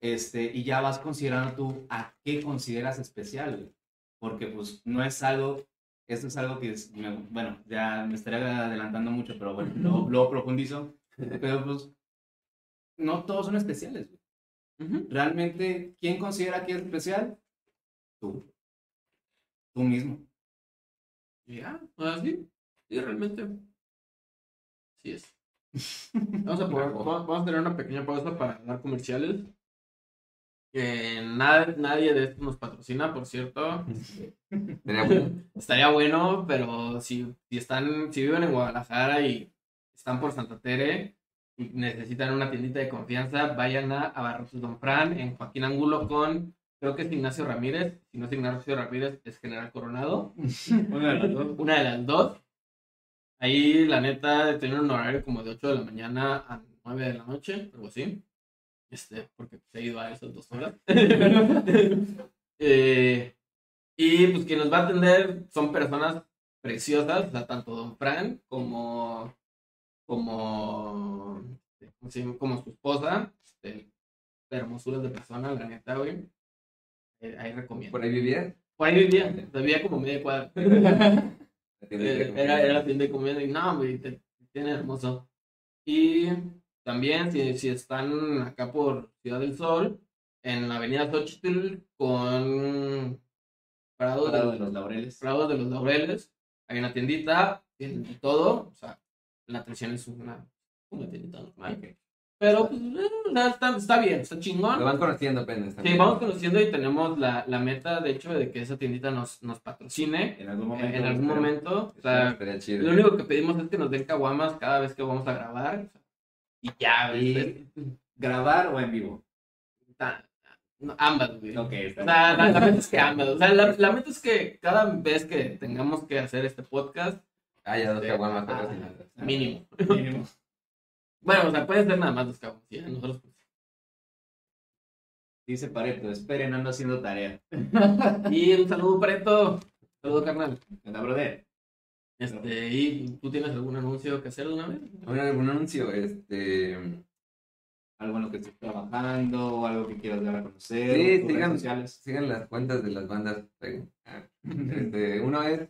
Este, y ya vas considerando tú a qué consideras especial, güey. Porque pues no es algo, esto es algo que es, me- bueno, ya me estaría adelantando mucho, pero bueno, luego, luego profundizo. [LAUGHS] Pero pues no todos son especiales, güey. Realmente, ¿quién considera que es especial? Tú. Tú mismo. Y Ya, o sea, sí, sí, realmente. Sí es. Vamos a, [LAUGHS] probar- vamos a tener una pequeña pausa para dar comerciales. Eh, nada, nadie de estos nos patrocina, por cierto. [LAUGHS] Bueno. Estaría bueno, pero si, si están, si viven en Guadalajara y están por Santa Tere y necesitan una tiendita de confianza, vayan a Abarrotes Don Fran en Joaquín Angulo con, creo que es Ignacio Ramírez. Si no es Ignacio Ramírez, es General Coronado. [LAUGHS] Una de las dos. Una de las dos. Ahí, la neta, tiene un horario como de 8 de la mañana a 9 de la noche, algo así. Este, porque se ha ido a esas dos horas. [LAUGHS] Eh, y pues quien nos va a atender son personas preciosas, o sea, tanto Don Fran como, como, este, como su esposa. Este, hermosuras de persona, la neta, güey. Eh, ahí recomiendo. Por ahí vivía. Por ahí vivía, vivía como media cuadra. [LAUGHS] [LAUGHS] Eh, era, era la tienda de comida y no, güey, te, tiene hermoso. Y también, si, si están acá por Ciudad del Sol, en la avenida Xochitl con Prado, Prado de, de los laureles. Prado de los Laureles, hay una tiendita, tienen todo, o sea, la atención es una, una tiendita normal. Pero, pues, eh, está, está bien, está chingón. Lo van conociendo apenas. Sí, vamos conociendo y tenemos la, la meta, de hecho, de que esa tiendita nos, nos patrocine En algún en, momento. en algún momento. O sea, chido. lo único que pedimos es que nos den caguamas cada vez que vamos a grabar. Y ya. Y grabar o en vivo. No, ambas, güey. Ok, está sea, la, la meta es que ambas. O sea, la, la meta es que cada vez que tengamos que hacer este podcast, Ah, ya dos Sí. caguamas Ah. patrocinadas. mínimo. Mínimo. [LAUGHS] Bueno, o sea, puede ser nada más dos caguamas. ¿sí? Nosotros, pues. Dice Pareto, esperen, ando haciendo tarea. [LAUGHS] Y un saludo, Pareto. Saludo, carnal. Anda, brother. Este, ¿Y tú tienes algún anuncio que hacer de una vez? Un, un anuncio, este. algo en lo que estés trabajando, o algo que quieras dar a conocer, Sí, sigan, sociales. sigan las cuentas de las bandas. Este, uno es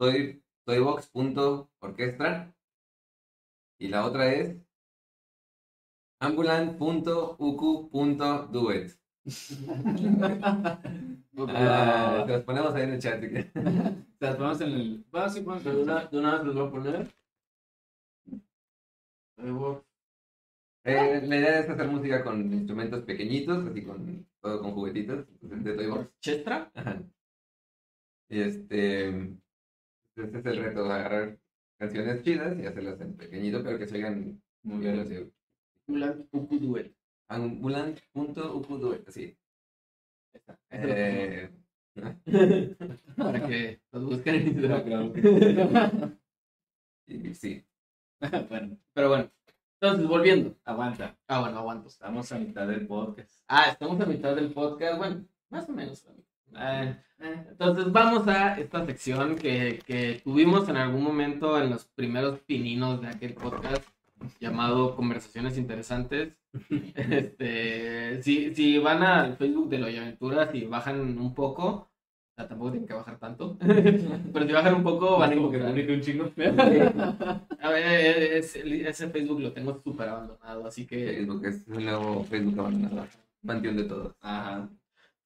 soy, soybox.orquestra y la otra es ambulant.uku.duet. [LAUGHS] Ah, te las ponemos ahí en el chat. Te [LAUGHS] las ponemos en el. Bueno, sí, ponemos De una, de una vez les voy a poner. Eh, la idea es hacer música con instrumentos pequeñitos, así con todo con juguetitos. De Toybox. Chestra. Ajá. Y este. Este es el reto, agarrar canciones chidas y hacerlas en pequeñito, pero que se oigan Muy bien. Bien. así. Ulan Uku Duel. Ambulant.uku.duet, así. Está. Eh, [LAUGHS] Para que los busquen en Instagram. sí. [LAUGHS] bueno, Pero bueno, entonces volviendo. aguanta. Ah, bueno, aguanto. Estamos a mitad del podcast. Ah, estamos a mitad del podcast. Bueno, más o menos. Eh, eh, entonces vamos a esta sección que, que tuvimos en algún momento en los primeros pininos de aquel podcast llamado Conversaciones Interesantes. [LAUGHS] Este, si, si van al Facebook de Loya Aventuras y bajan un poco, o sea, tampoco tienen que bajar tanto, [LAUGHS] pero si bajan un poco van a encontrar. un chingo. A ver, eh, ese, ese Facebook lo tengo súper abandonado, así que Facebook es un nuevo Facebook abandonado. Panteón de todos. Ajá.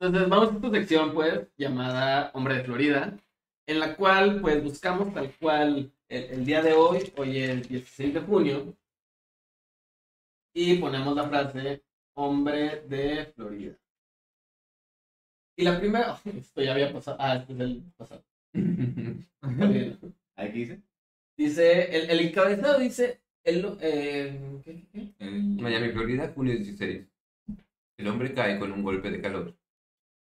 Entonces vamos a esta sección, pues, llamada Hombre de Florida, en la cual, pues, buscamos tal cual el, el día de hoy, hoy es 16 de junio, y ponemos la frase Hombre de Florida. Y la primera, [LAUGHS] oh, esto ya había pasado, ah, este es el pasado. [LAUGHS] ¿Ahí qué dice? Dice, el, el encabezado dice, el, eh, ¿qué, qué, qué? Miami, Florida, junio 16. El hombre cae con un golpe de calor.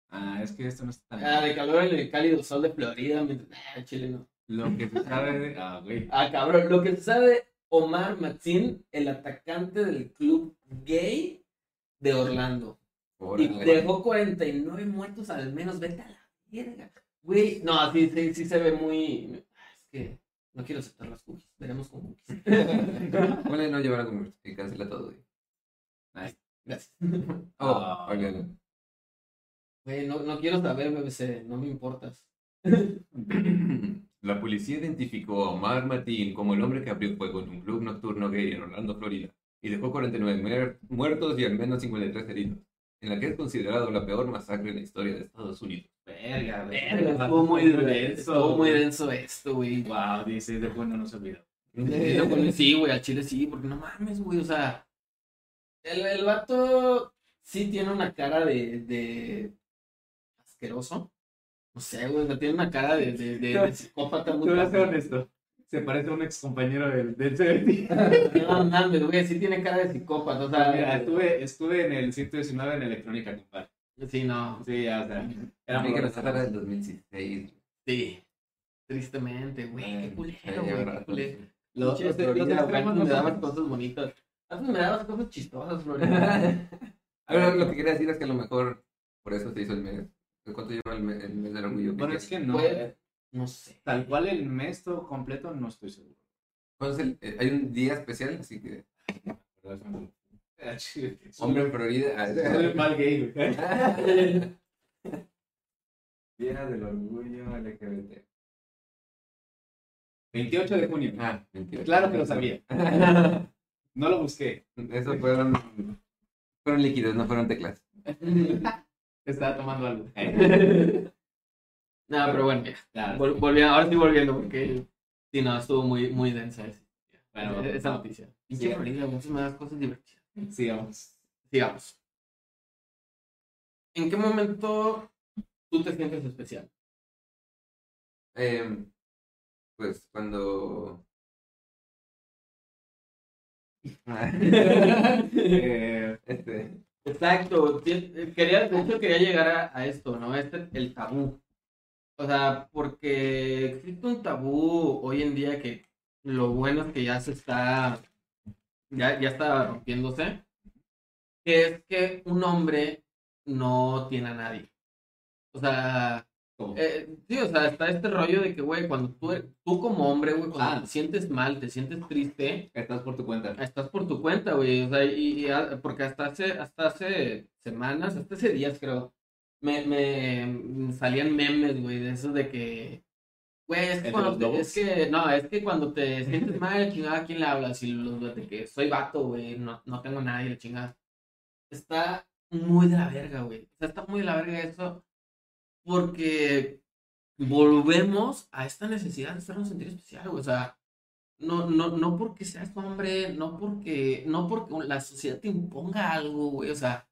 Ah, es que esto no está tan. Ah, de calor en el cálido sol de Florida, mientras- ah, Chile no. Lo que se sabe de. Ah, güey. Ah, cabrón, lo que se sabe Omar Matzin, el atacante del club gay de Orlando. Y dejó 49 muertos al menos, vete a la verga. Güey, no, sí, sí, sí se ve muy... Es que no quiero aceptar las cookies, veremos con [LAUGHS] cookies. No llevar a comer y cancela todo. güey. Gracias. [LAUGHS] Oh, Ah. olvídalo. Güey, no, no quiero saber, BBC, no me importas. [LAUGHS] La policía identificó a Omar Matin como el hombre que abrió fuego en un club nocturno gay en Orlando, Florida, y dejó 49 muer- muertos y al menos 53 heridos, en la que es considerado la peor masacre en la historia de Estados Unidos. Verga, Verga, estuvo muy denso, estuvo muy denso esto, güey. Wow, 16 de junio no se olvidó. Sí, güey, al chile sí, porque no mames, güey, o sea, el, el vato sí tiene una cara de, de asqueroso. No sé, güey, o sea, tiene una cara de, de, de, de psicópata muy Te voy a ser honesto. Se parece a un ex compañero del, del CBT. [LAUGHS] No mames, güey, sí tiene cara de psicópata, o sea, Mira, estuve, estuve en el 119 en electrónica, compadre. sí, no, Sí, ya, o sea. Era que muy del 2016. sí, tristemente, güey, qué culero, güey, qué culero. Los, los, los extremos no me dabas son- cosas bonitas. Antes me dabas cosas chistosas, Florida. [LAUGHS] Pero lo que quería decir es que a lo mejor por eso se hizo el mes. ¿Cuánto lleva el mes, el mes del orgullo? Bueno, es que no. Sé. Tal cual el mes todo completo, no estoy seguro. ¿Cuándo es el- eh, hay un día especial, así que [LAUGHS] hombre en Florida. Soy mal gay. Día del orgullo LGBT. 28 de junio. Ah, 28. Claro que lo sabía. [LAUGHS] No lo busqué. Eso fueron, fueron líquidos, no fueron teclas. [LAUGHS] Estaba tomando algo. [LAUGHS] [LAUGHS] No, pero bueno, ya. Ahora estoy volviendo porque sí, no, estuvo muy, muy densa ese- Bueno, esa esa noticia. Pinche. Florida, muchas más cosas divertidas. sigamos. Sigamos. ¿En qué momento tú te sientes especial? Em, pues cuando. [LAUGHS] Eh, este, Exacto. eh, Quería, de hecho, quería llegar a, esto, ¿no? Este, el tabú. O sea, porque existe un tabú hoy en día que lo bueno es que ya se está, ya, ya está rompiéndose, que es que un hombre no tiene a nadie. O sea. Eh, sí, o sea, está este rollo de que, güey, cuando tú, tú como hombre, güey, cuando Ah. te sientes mal, te sientes triste, Estás por tu cuenta. estás por tu cuenta, güey. O sea, y, y a- porque hasta hace, hasta hace semanas, hasta hace días, creo, me, me salían memes, güey, de eso de que, güey, es que ¿El de cuando te- es que, no, es que cuando te sientes mal, chingada, ¿a quién le hablas? Y los de que soy vato, güey, no, no tengo nadie, la chingada. Está muy de la verga, güey. O sea, está muy de la verga eso, porque volvemos a esta necesidad de hacernos sentir especial. O sea, no, no, no porque seas hombre, no porque, no porque la sociedad te imponga algo, güey. O sea,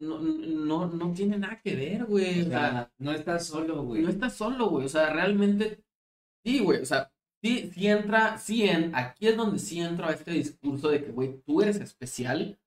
no, no, no tiene nada que ver, güey. O O sea, sea, no estás solo, güey. no estás solo, güey. O sea, realmente, sí, güey. O sea, sí, sí entra, sí en, aquí es donde sí entra este discurso de que, güey, tú eres especial.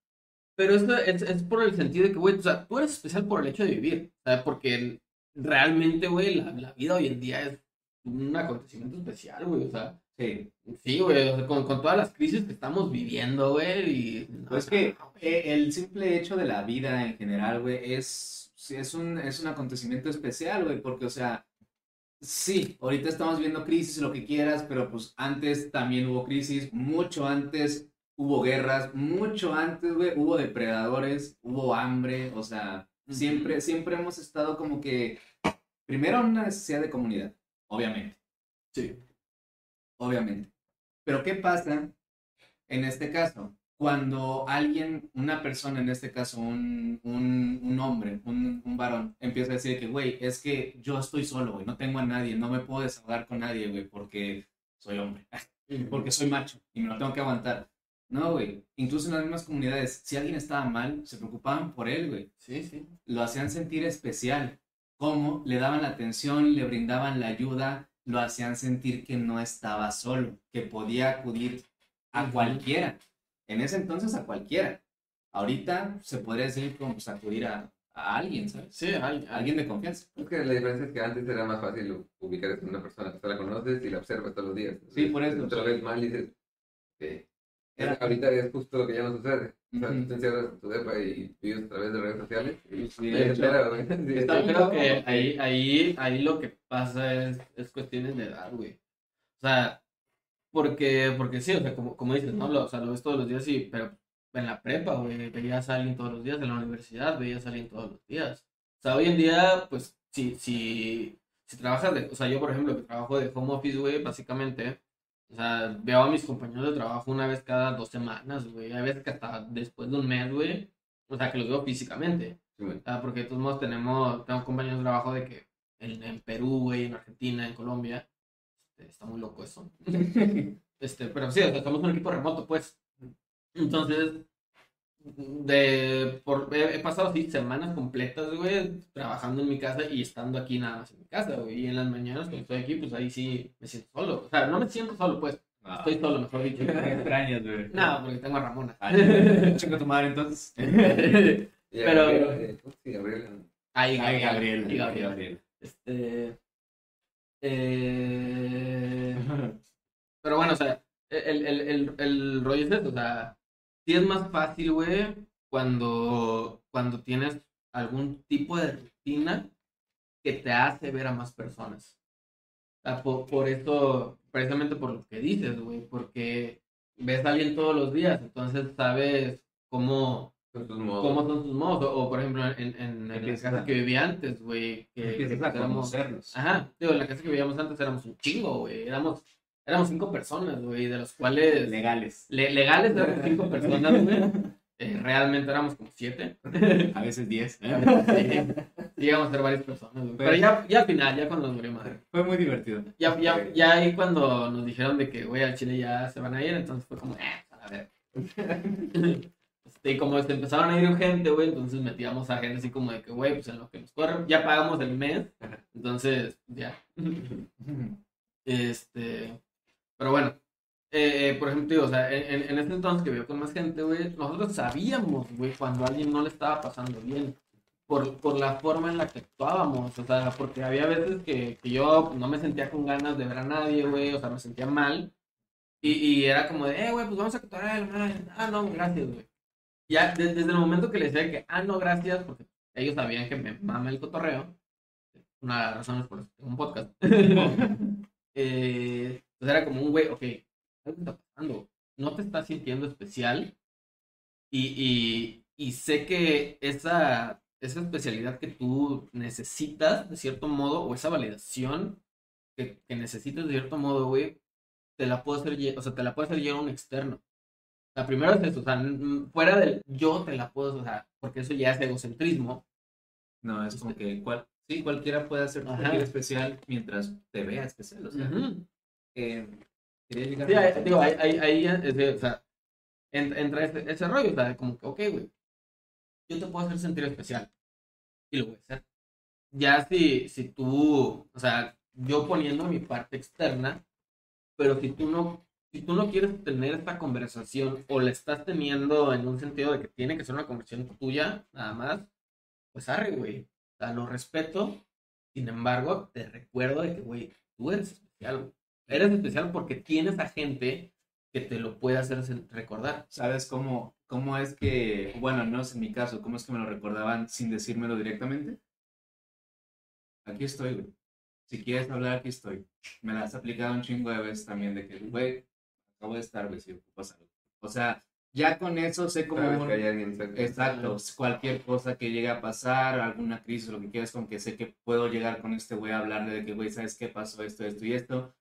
Pero esto es, es por el sentido de que, güey, o sea, tú eres especial por el hecho de vivir. O sea, porque realmente, güey, la, la vida hoy en día es un acontecimiento especial, güey. O sea, Sí. sí, güey, o sea, con, con todas las crisis que estamos viviendo, güey. Y, Pues que eh, el simple hecho de la vida en general, güey, es, es, un, es un acontecimiento especial, güey, porque, o sea, sí, ahorita estamos viendo crisis, lo que quieras, pero pues antes también hubo crisis, mucho antes hubo guerras, mucho antes, güey, hubo depredadores, hubo hambre, o sea, Siempre, siempre hemos estado como que, primero una necesidad de comunidad, obviamente. Sí. obviamente. Pero ¿qué pasa en este caso? Cuando alguien, una persona, en este caso un, un, un hombre, un, un varón, empieza a decir que, güey, es que yo estoy solo, güey, no tengo a nadie, no me puedo desahogar con nadie, güey, porque soy hombre, [LAUGHS] porque soy macho y me lo tengo que aguantar. No, güey, incluso en las mismas comunidades, si alguien estaba mal, se preocupaban por él, güey Sí, sí. lo hacían sentir especial. ¿Cómo? Le daban la atención, le brindaban la ayuda, lo hacían sentir que no estaba solo, que podía acudir a cualquiera. En ese entonces a cualquiera. Ahorita se podría decir como pues, acudir a, a alguien, ¿sabes? Sí, A alguien de confianza. Es que la diferencia es que antes era más fácil ubicar a una persona que tú la conoces y la observas todos los días. Sí, por eso. Lo ves mal y dices. Era- Ahorita es justo lo que ya no sucede. O sea, tú te encierras en tu depa y vives a través de redes sociales. Y Sí, nadie de te hecho, espera, güey. Sí, [LAUGHS] está Yo creo que ahí, ahí, ahí lo que pasa es, es cuestiones de edad, güey. O sea, porque, porque sí, o sea, como, como dices, ¿no? Lo, o sea, lo ves todos los días, sí, pero en la prepa, güey, veías a alguien todos los días, en la universidad veías a alguien todos los días. O sea, hoy en día, pues, si, si, si trabajas de, o sea, yo, por ejemplo, que trabajo de home office, güey, básicamente, o sea, veo a mis compañeros de trabajo una vez cada dos semanas, güey. Hay veces que hasta después de un mes, güey, o sea, que los veo físicamente. Sí, güey. Ah, porque de todos modos tenemos, tengo compañeros de trabajo de que en, en Perú, güey, en Argentina, en Colombia. Este, está muy loco eso. [LAUGHS] Este, pero sí, o sea, somos un equipo remoto, pues. Entonces, de, por, he, he pasado así semanas completas, güey, trabajando en mi casa y estando aquí nada más en mi casa, güey. Y en las mañanas cuando estoy aquí, pues ahí sí me siento solo. O sea, no me siento solo, pues. Ah, Estoy solo, mejor dicho. [LAUGHS] me extrañas, güey. No, porque tengo a Ramona. Ah, [LAUGHS] Chica tu madre, entonces. [LAUGHS] Y Pero- Gabriel, eh, Gabriel, Ahí, Ay, Gabriel. Gabriel. Gabriel. Gabriel. Este. eh, pero bueno, o sea, el, el, el, el rollo es eso, o sea, sí es más fácil, güey, cuando, cuando tienes algún tipo de rutina que te hace ver a más personas. O sea, por, por esto, precisamente por lo que dices, güey, porque ves a alguien todos los días, entonces sabes cómo, cómo son sus modos. O, o, por ejemplo, en, en, en la casa que vivía antes, güey, que, que éramos-. Ajá, digo, en la casa que vivíamos antes éramos un chingo, güey. Éramos, éramos cinco personas, güey, de los cuales Legales. le- legales éramos cinco personas, güey. [LAUGHS] Eh, realmente éramos como siete. A veces 10. Sí, llegamos a ser varias personas, güey. Pero ya, ya al final, ya cuando nos murió madre. Fue muy divertido. Ya, ya, ya ahí cuando nos dijeron de que, güey, al Chile ya se van a ir, entonces fue como, eh, a ver. Este, y como este, empezaron a ir gente, güey, entonces metíamos a gente así como de que, güey, pues en lo que nos corren, ya pagamos el mes, entonces, ya. Este, pero bueno, eh, eh, por ejemplo, o sea, en, en, este entonces que vivo con más gente, güey, nosotros sabíamos, güey, cuando a alguien no le estaba pasando bien, por, por la forma en la que actuábamos, o sea, porque había veces que, que yo no me sentía con ganas de ver a nadie, güey, o sea, me sentía mal, y, y era como de, eh, güey, pues vamos a cotorrear, hermano. ah, no, gracias, güey. Ya, de- desde el momento que les decía que, ah, no, gracias, porque ellos sabían que me mama el cotorreo, una de las razones por las que tengo un podcast. [LAUGHS] eh, pues era como un güey, ok, algo está pasando. No te estás sintiendo especial. Y, y, y sé que esa, esa especialidad que tú necesitas, de cierto modo, o esa validación que, que necesitas de cierto modo, güey, te la puedo hacer, o sea, te la puede hacer llegar un externo. La primera es eso, o sea, fuera del yo te la puedo, o sea, porque eso ya es egocentrismo. No, es como que cual, sí, cualquiera puede hacer sentir especial mientras te vea especial. O sea, Ujú. Eh, quería llegar Sí, a- ahí, digo, ahí, ahí, ahí, ese, o sea, en- entra ese, ese rollo, o sea, como que, ok, güey, yo te puedo hacer sentir especial. Y lo voy a hacer. Ya si, si tú, o sea, yo poniendo mi parte externa, pero si tú no, si tú no quieres tener esta conversación o la estás teniendo en un sentido de que tiene que ser una conversación tuya, nada más, pues arre, güey. O sea, lo respeto. Sin embargo, te recuerdo de que, güey, tú eres especial, güey. Eres especial porque tienes a gente que te lo puede hacer recordar. ¿Sabes cómo, cómo es que, bueno, no es en mi caso, cómo es que me lo recordaban sin decírmelo directamente? Aquí estoy, güey. Si quieres hablar, aquí estoy. Me la has aplicado un chingo de veces también, de que, güey, acabo de estar, güey, si ocupas algo. O sea, ya con eso sé cómo... Sabes que hay alguien cerca. Exacto, cualquier cosa que llegue a pasar, alguna crisis, lo que quieras, con que sé que puedo llegar con este güey a hablarle de que, güey, ¿sabes qué pasó? Esto, esto y esto.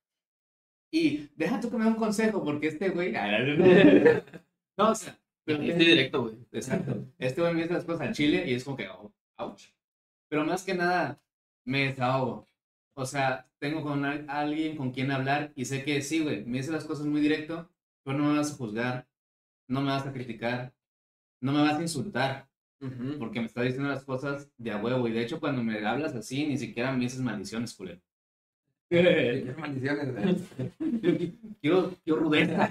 Y deja tú que me dé un consejo, porque este güey. [LAUGHS] No, o sea, pero Estoy directo, güey. Exacto. Este güey me dice las cosas al chile y es como que, oh, ouch. Pero más que nada, me desahogo. O sea, tengo con al- alguien con quien hablar y sé que sí, güey, me dice las cosas muy directo, pero no me vas a juzgar, no me vas a criticar, no me vas a insultar, porque me está diciendo las cosas de a huevo. Y de hecho, cuando me hablas así, ni siquiera me dices maldiciones, culero. Qué [LAUGHS] maldiciones. quiero, quiero rudeza.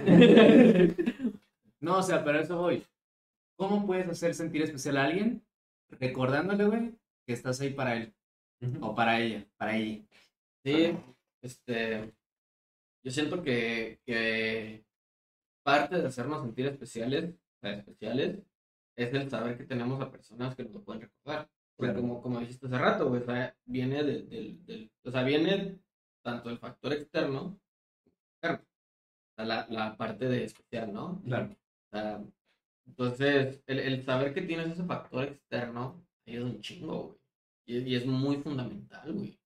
No, o sea, pero eso voy. ¿Cómo puedes hacer sentir especial a alguien? Recordándole, güey, que estás ahí para él o para ella, para ella. Sí, este, yo siento que, que parte de hacernos sentir especiales, o sea, especiales, es el saber que tenemos a personas que nos lo pueden recordar. Claro. como, como dijiste hace rato, güey, o sea, viene del, del, del- o sea, viene tanto el factor externo, como la, la parte de especial, ¿no? Claro. O sea, entonces, el, el saber que tienes ese factor externo ayuda un chingo, güey. Y, y es muy fundamental, güey.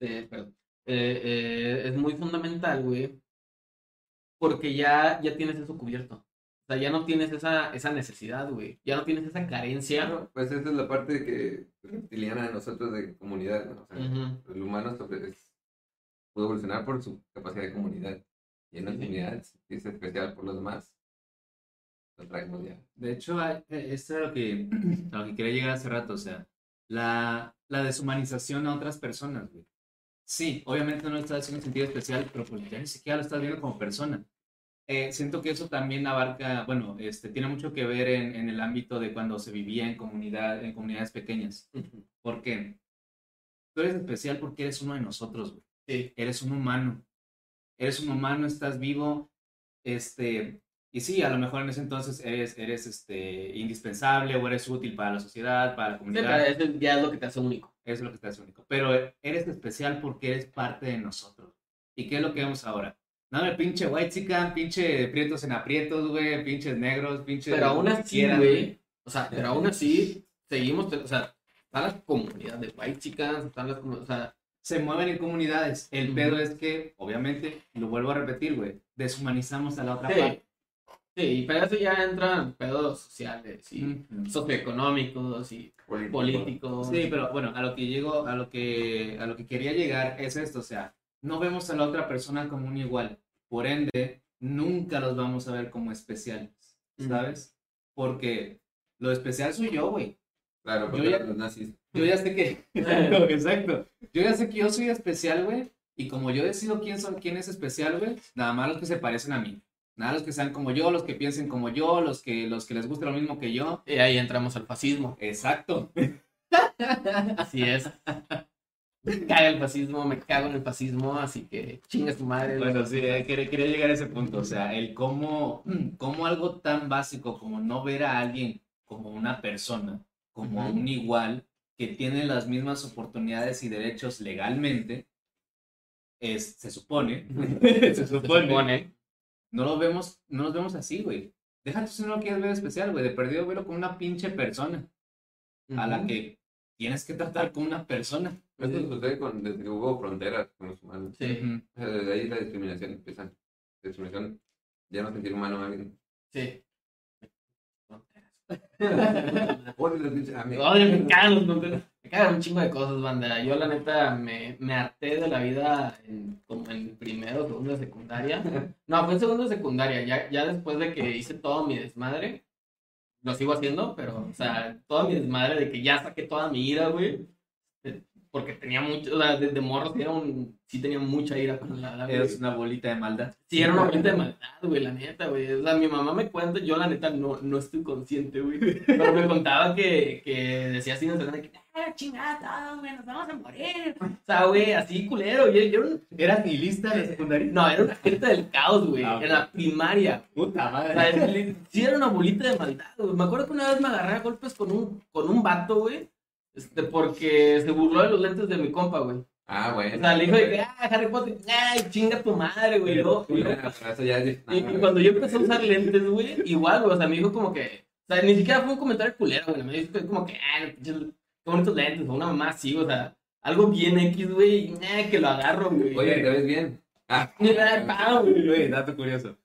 Eh, perdón. Eh, eh, es muy fundamental, güey. Porque ya, ya tienes eso cubierto. O sea, ya no tienes esa, esa necesidad, güey. Ya no tienes esa carencia. Claro, pues esa es la parte que reptiliana de nosotros de comunidad, ¿no? O sea, Ujú. el humano es- puede evolucionar por su capacidad de comunidad. Y en la comunidad es especial por los demás. Lo traemos ya. De hecho, eh, esto era lo que, [CLEARS THROAT] a lo que quería llegar hace rato, o sea, la, la deshumanización a otras personas, güey. Sí, obviamente no lo estás haciendo sentir especial, pero pues ya ni siquiera lo estás viendo como persona. Eh, siento que eso también abarca, bueno, este, tiene mucho que ver en, en el ámbito de cuando se vivía en comunidad, en comunidades pequeñas. Ujú. ¿Por qué? Tú eres especial porque eres uno de nosotros, güey. Sí. Eres un humano. Eres un humano, estás vivo. Este, y sí, a lo mejor en ese entonces eres, eres este, indispensable o eres útil para la sociedad, para la Sí, comunidad. pero eso ya es lo que te hace único. Eso es lo que te hace único. Pero eres especial porque eres parte de nosotros. ¿Y qué es lo que vemos ahora? No, el pinche white chican, pinche prietos en aprietos, güey, pinches negros, pinches. Pero aún así, güey. O sea, pero [LAUGHS] aún así, seguimos, o sea, está la comunidad de white chicas, están las comu- o sea, Se mueven en comunidades. El pedo es que, obviamente, lo vuelvo a repetir, güey, deshumanizamos a la otra sí. parte. Sí, pero eso ya entra en pedos sociales y socioeconómicos y políticos. Sí, pero bueno, a lo que llego, a lo que, a lo que quería llegar es esto, o sea, no vemos a la otra persona como un igual, por ende, nunca los vamos a ver como especiales. ¿sabes? Porque lo especial soy yo, güey. Claro, Yo porque ya- los nazis. Yo ya sé que, exacto, [LAUGHS] exacto. Yo ya sé que yo soy especial, güey, y como yo decido quién, son, quién es especial, güey, nada más los que se parecen a mí. Nada los que sean como yo, los que piensen como yo, los que, los que les guste lo mismo que yo. Y ahí entramos al fascismo. Exacto. Así es. Me caga el fascismo, me cago en el fascismo, así que chinga tu madre. Bueno, sí, eh, quería, quería llegar a ese punto, o sea, el cómo, cómo algo tan básico como no ver a alguien como una persona, como un igual, que tiene las mismas oportunidades y derechos legalmente, es, se supone, [LAUGHS] se [LAUGHS] Se supone, supone. no lo vemos, no nos vemos así, güey. Deja tú si no lo quieres ver especial, güey. De perdido, verlo como una pinche persona a la que tienes que tratar como una persona. Esto sucede con, desde que hubo fronteras con los humanos. Sí, Ujú. O sea, desde ahí la discriminación empieza. La discriminación, ya no sentir humano a alguien. sí. Me cagan un chingo de cosas, banda. Yo, la neta, me, me harté de la vida en, como en primero, segundo de secundaria. No, fue en segundo de secundaria. Ya, ya después de que hice todo mi desmadre, lo sigo haciendo, pero, o sea, toda mi desmadre de que ya saqué toda mi ira, güey. Porque tenía mucho, o sea, desde morro sí, era un, sí tenía mucha ira con la, la Es una bolita de maldad. Sí, era una mente de maldad, güey, la neta, güey. O sea, mi mamá me cuenta, yo la neta no, no estoy consciente, güey. Pero me contaba que, que decía así, no sé, que, ah, chingada, güey, nos vamos a morir. O sea, güey, así culero. Yo, yo era ¿Eras nihilista en la secundaria? no, era una gente del caos, güey, Ah, en la primaria. Puta O madre. sea, es- sí era una bolita de maldad, güey. Me acuerdo que una vez me agarré a golpes con un, con un vato, güey. Este, porque se burló de los lentes de mi compa, güey. Ah, bueno. O sea, le dijo de que, ah, Harry Potter, ay, chinga tu madre, güey. Y luego- y luego- Bueno, eso ya es. y, y cuando yo empecé a usar lentes, güey, igual, güey, o sea, me dijo como que, o sea, ni siquiera fue un comentario culero, güey, me dijo como que, ah, qué bonitos lentes, o una mamá así, o sea, algo bien X, güey, eh, que lo agarro, güey. Oye, ¿te ves bien? Ah, [LAUGHS] güey. Güey, dato curioso.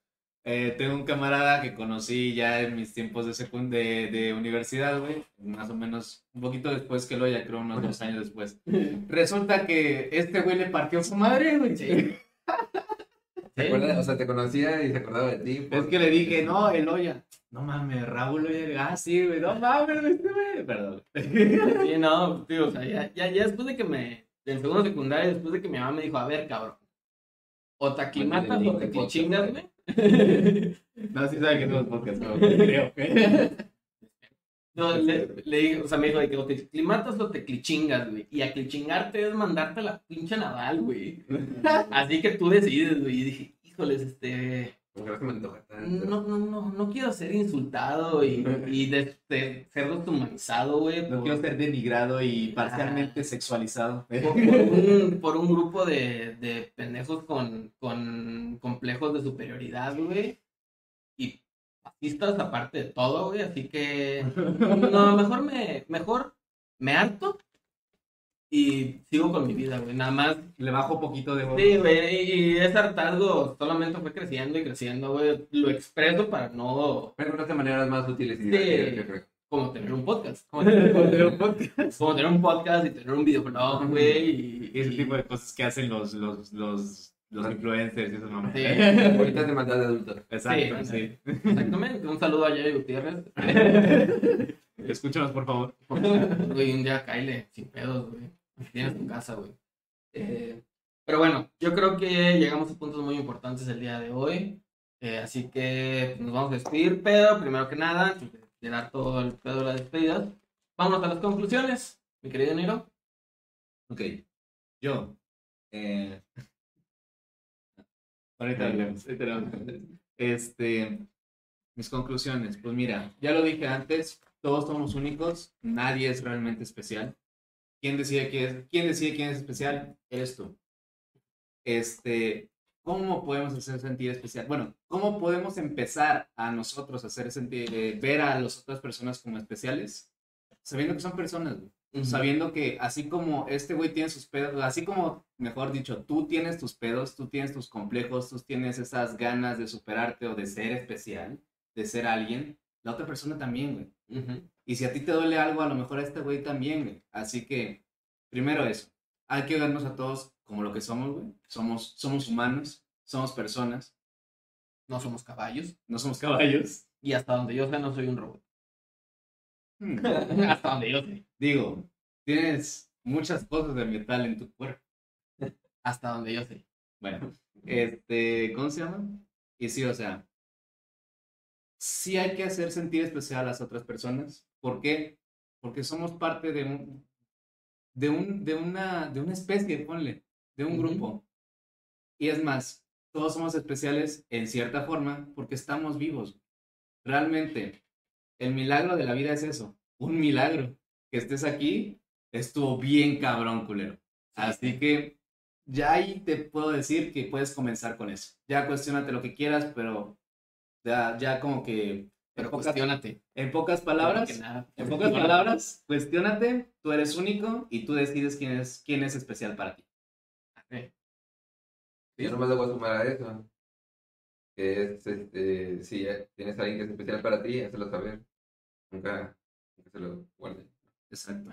Eh, tengo un camarada que conocí ya en mis tiempos de, secund de, de universidad, güey. Más o menos un poquito después que lo ya creo unos dos años después. [LAUGHS] Resulta que este güey le partió su madre, güey. Sí. [LAUGHS] ¿te acuerdas? O sea, te conocía y se acordaba de ti. Es que le dije, no, el Oya. No mames, Raúl Oya. Ah, sí, güey. No mames, este güey. Perdón. [LAUGHS] Sí, no, tío, o sea, ya, ya, ya después de que me, en segundo secundaria, después de que mi mamá me dijo, a ver, cabrón, o te aclimatas Bueno, o te chingas, güey. [LAUGHS] No, sí sabe que somos podcast, no, creo. [LAUGHS] No, le, le dije, o sea, me dijo de que o te aclimatas o te clichingas, güey. Y a clichingarte es mandarte a la pinche naval, güey. [LAUGHS] Así que tú decides, güey. Y dije, híjoles, este. No se me antoja tanto. No, no, no, no quiero ser insultado y, y de, de ser deshumanizado, güey. No por- quiero ser denigrado y parcialmente sexualizado. por, por un, por un grupo de, de pendejos con, con complejos de superioridad, güey. Y fascistas aparte de todo, güey. Así que, no, mejor me, mejor me harto y sigo con mi vida, güey. Nada más. Le bajo poquito de voz. Sí, güey. Y, y ese hartazgo solamente fue creciendo y creciendo, güey. Lo expreso para no, Pero de maneras más útiles y Sí. divertidas, yo creo. como tener un podcast. Como tener un podcast. [LAUGHS] Como tener un podcast y tener un videoblog, güey. Y, Y ese y- tipo de cosas que hacen los, los, los, los influeinfluencers y eso, mamá. Sí. Bolitas de maldad de adultos. Exacto, Sí, sí. Exactamente. Un saludo a Yayo Gutiérrez. [LAUGHS] Escúchanos, por favor. Güey, un día caile, sin pedos, güey. Tienes tu casa, güey. Eh, pero bueno, yo creo que llegamos a puntos muy importantes el día de hoy. Eh, así que nos vamos a despedir, pero primero que nada, antes de dar todo el pedo de las despedidas, vámonos a las conclusiones, mi querido Niro. Ok. Yo. Eh... [LAUGHS] Ahorita hablemos. ahorita hablamos. Este. Mis conclusiones. Pues mira, ya lo dije antes, todos somos únicos, nadie es realmente especial. ¿Quién decide quién es, quién decide quién es especial? Eres tú. Este, ¿cómo podemos hacer sentir especial? Bueno, ¿cómo podemos empezar a nosotros hacer sentir, eh, ver a las otras personas como especiales? Sabiendo que son personas, güey sabiendo que así como este güey tiene sus pedos, así como, mejor dicho, tú tienes tus pedos, tú tienes tus complejos, tú tienes esas ganas de superarte o de ser especial, de ser alguien, la otra persona también, güey. Y si a ti te duele algo, a lo mejor a este güey también, güey. Así que, primero eso, hay que vernos a todos como lo que somos, güey. Somos, somos humanos, somos personas, No somos caballos. no somos caballos. Y hasta donde yo sé, no soy un robot. Hmm. [LAUGHS] hasta donde yo sé. Digo, tienes muchas cosas de metal en tu cuerpo. Hasta donde yo sé. Bueno, este, ¿cómo se llama? Y sí, o sea, sí hay que hacer sentir especial a las otras personas. ¿Por qué? Porque somos parte de un, de un, de una, de una especie, ponle, de un grupo. Y es más, todos somos especiales en cierta forma porque estamos vivos. Realmente, el milagro de la vida es eso, un milagro. Que estés aquí estuvo bien cabrón, culero. Así que ya ahí te puedo decir que puedes comenzar con eso. Ya cuestionate lo que quieras, pero ya, ya como que... Pero pocas- cuestionate. En pocas palabras, nada. en pocas [LAUGHS] palabras, cuestionate, tú eres único y tú decides quién es, quién es especial para ti. Sí. Yo nomás le voy a sumar a eso. Que es, este, si ya tienes a alguien que es especial para ti, hazlo saber. Nunca, nunca se lo guarde. Exacto.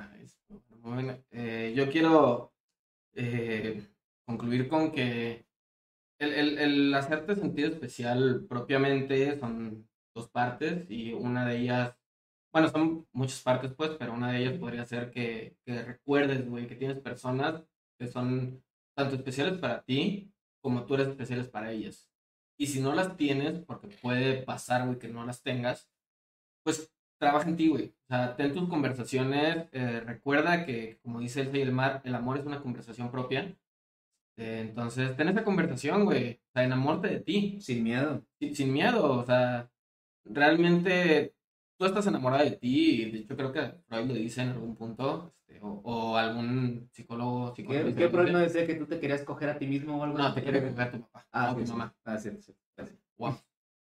Muy bien. Eh, yo quiero eh, concluir con que el, el, el hacerte sentir especial propiamente son dos partes y una de ellas, bueno, son muchas partes pues, pero una de ellas podría ser que, que recuerdes, güey, que tienes personas que son tanto especiales para ti como tú eres especiales para ellas. Y si no las tienes, porque puede pasar, güey, que no las tengas, pues trabaja en ti, güey. O sea, ten tus conversaciones. eh, recuerda que, como dice el el Mar, el amor es una conversación propia. Eh, entonces, ten esa conversación, güey. O sea, enamórate de ti, Sin miedo. sin, sin miedo. O sea, realmente tú estás enamorada de ti. Y de hecho, creo que Freud lo dice en algún punto. este, o, o algún psicólogo, ¿Qué, psicólogo. qué problema decía que tú te querías coger a ti mismo o algo No, te quiere coger tu papá. Ah, no, sí, tu mamá. Ah. Wow.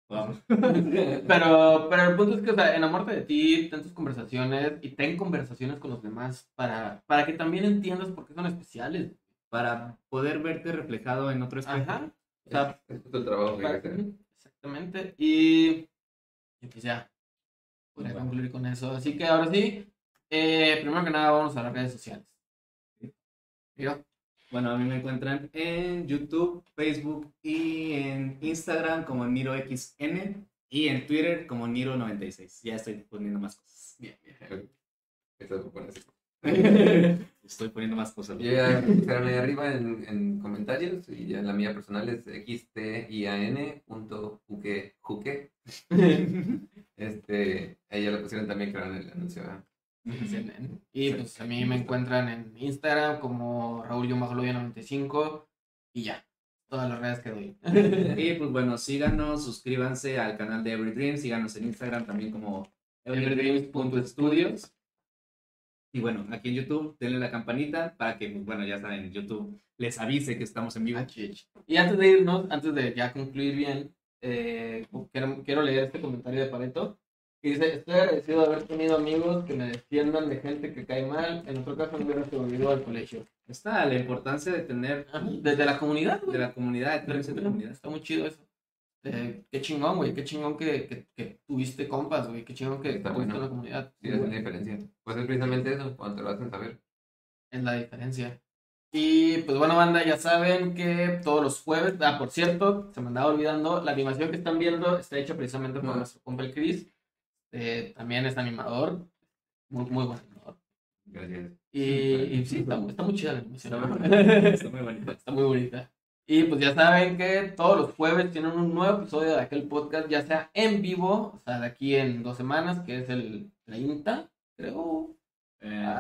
Vamos. [LAUGHS] Pero, pero el punto es que, o sea, enamórate de ti, ten tus conversaciones y ten conversaciones con los demás para, para que también entiendas por qué son especiales. Para poder verte reflejado en otro espejo. Ajá. O sea, Es el trabajo que hay para- que hacer. exactamente. Y, y pues ya, podría Bueno. concluir con eso. Así que ahora sí, eh, primero que nada vamos a las redes sociales. Yo, Bueno, a mí me encuentran en YouTube, Facebook y en Instagram como NiroXN y en Twitter como Niro96. Ya estoy poniendo más cosas. bien, bien. [LAUGHS] Estoy poniendo más cosas. Yo ya buscaron ahí arriba en, en comentarios y ya la mía personal es xtian.juque. Este, ya lo pusieron también, creo, en el anuncio. Y pues a mí me encuentran en Instagram como Raúl 95 y ya, todas las redes que doy. Y pues bueno, síganos, suscríbanse al canal de Every Dream, síganos en Instagram también como Everydreams.studios. Y bueno, aquí en YouTube, denle la campanita para que, pues, bueno, ya saben, YouTube les avise que estamos en vivo. Y antes de irnos, antes de ya concluir bien, eh, quiero, quiero leer este comentario de Pareto. Que dice, estoy agradecido de haber tenido amigos que me defiendan de gente que cae mal. En otro caso no hubiera sobrevivido al colegio. Está la importancia de tener, Desde la comunidad, güey. de la comunidad, de tener esa comunidad. Está muy chido eso. Eh, qué chingón, güey. Qué chingón que, que, que tuviste compas, güey. Qué chingón que tuviste bueno. una comunidad. Sí, es la diferencia. Pues es precisamente eso, cuando te lo hacen saber. Es la diferencia. Y pues bueno, banda, ya saben que todos los jueves, ah, por cierto, se me andaba olvidando, la animación que están viendo está hecha precisamente por Ah. nuestro compa el Chris. Eh, también es animador, muy, muy buen animador. Gracias. Y, y sí, está, muy- está muy chida la animación. Está muy ¿no? bonita, [LAUGHS] está muy bonita. Y pues ya saben que todos los jueves tienen un nuevo episodio de aquel podcast, ya sea en vivo, o sea, de aquí en dos semanas, que es el 30, creo. Eh,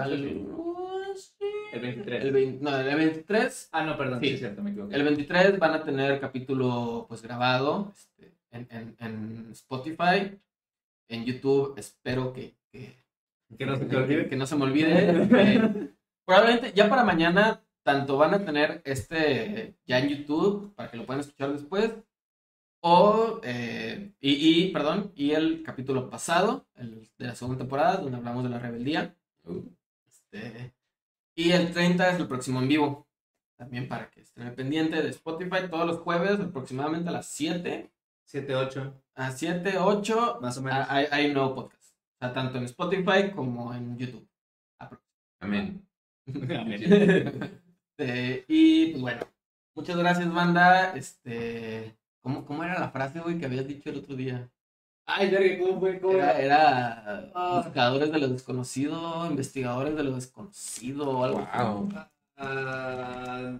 el 23. El 20 no, el 23. Ah, no, perdón, Sí. sí, es cierto, me equivoqué. El 23 van a tener capítulo pues grabado este, en, en, en Spotify, en YouTube. Espero que, que, Que no se te olvide. que no se me olvide. [LAUGHS] Eh, probablemente ya para mañana tanto van a tener este ya en YouTube para que lo puedan escuchar después. O, eh, y, y, perdón, y el capítulo pasado, el de la segunda temporada, donde hablamos de la rebeldía. Uh, Este, y el 30 es el próximo en vivo. También para que estén pendiente de Spotify todos los jueves, aproximadamente a las 7. 7, 8, A 7, 8, más o menos. hay, hay un nuevo podcast. O sea, tanto en Spotify como en YouTube. amén. [LAUGHS] [LAUGHS] Este, y pues bueno, muchas gracias, banda. Este, ¿cómo, cómo era la frase, güey, que habías dicho el otro día? Ay, verga, ¿cómo fue? ¿Cómo Era, era? era Ah. buscadores de lo desconocido, investigadores de lo desconocido o algo así. Wow. Ah,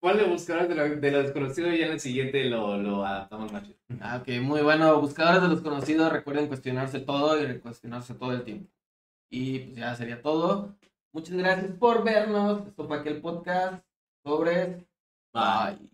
ponle buscadores de lo, de lo desconocido y ya en el siguiente lo, lo adaptamos más chido. Ah, ok, muy bueno. Buscadores de los conocidos, recuerden cuestionarse todo y cuestionarse todo el tiempo. Y pues ya sería todo. Muchas gracias por vernos. Esto fue aquel podcast sobre... Bye.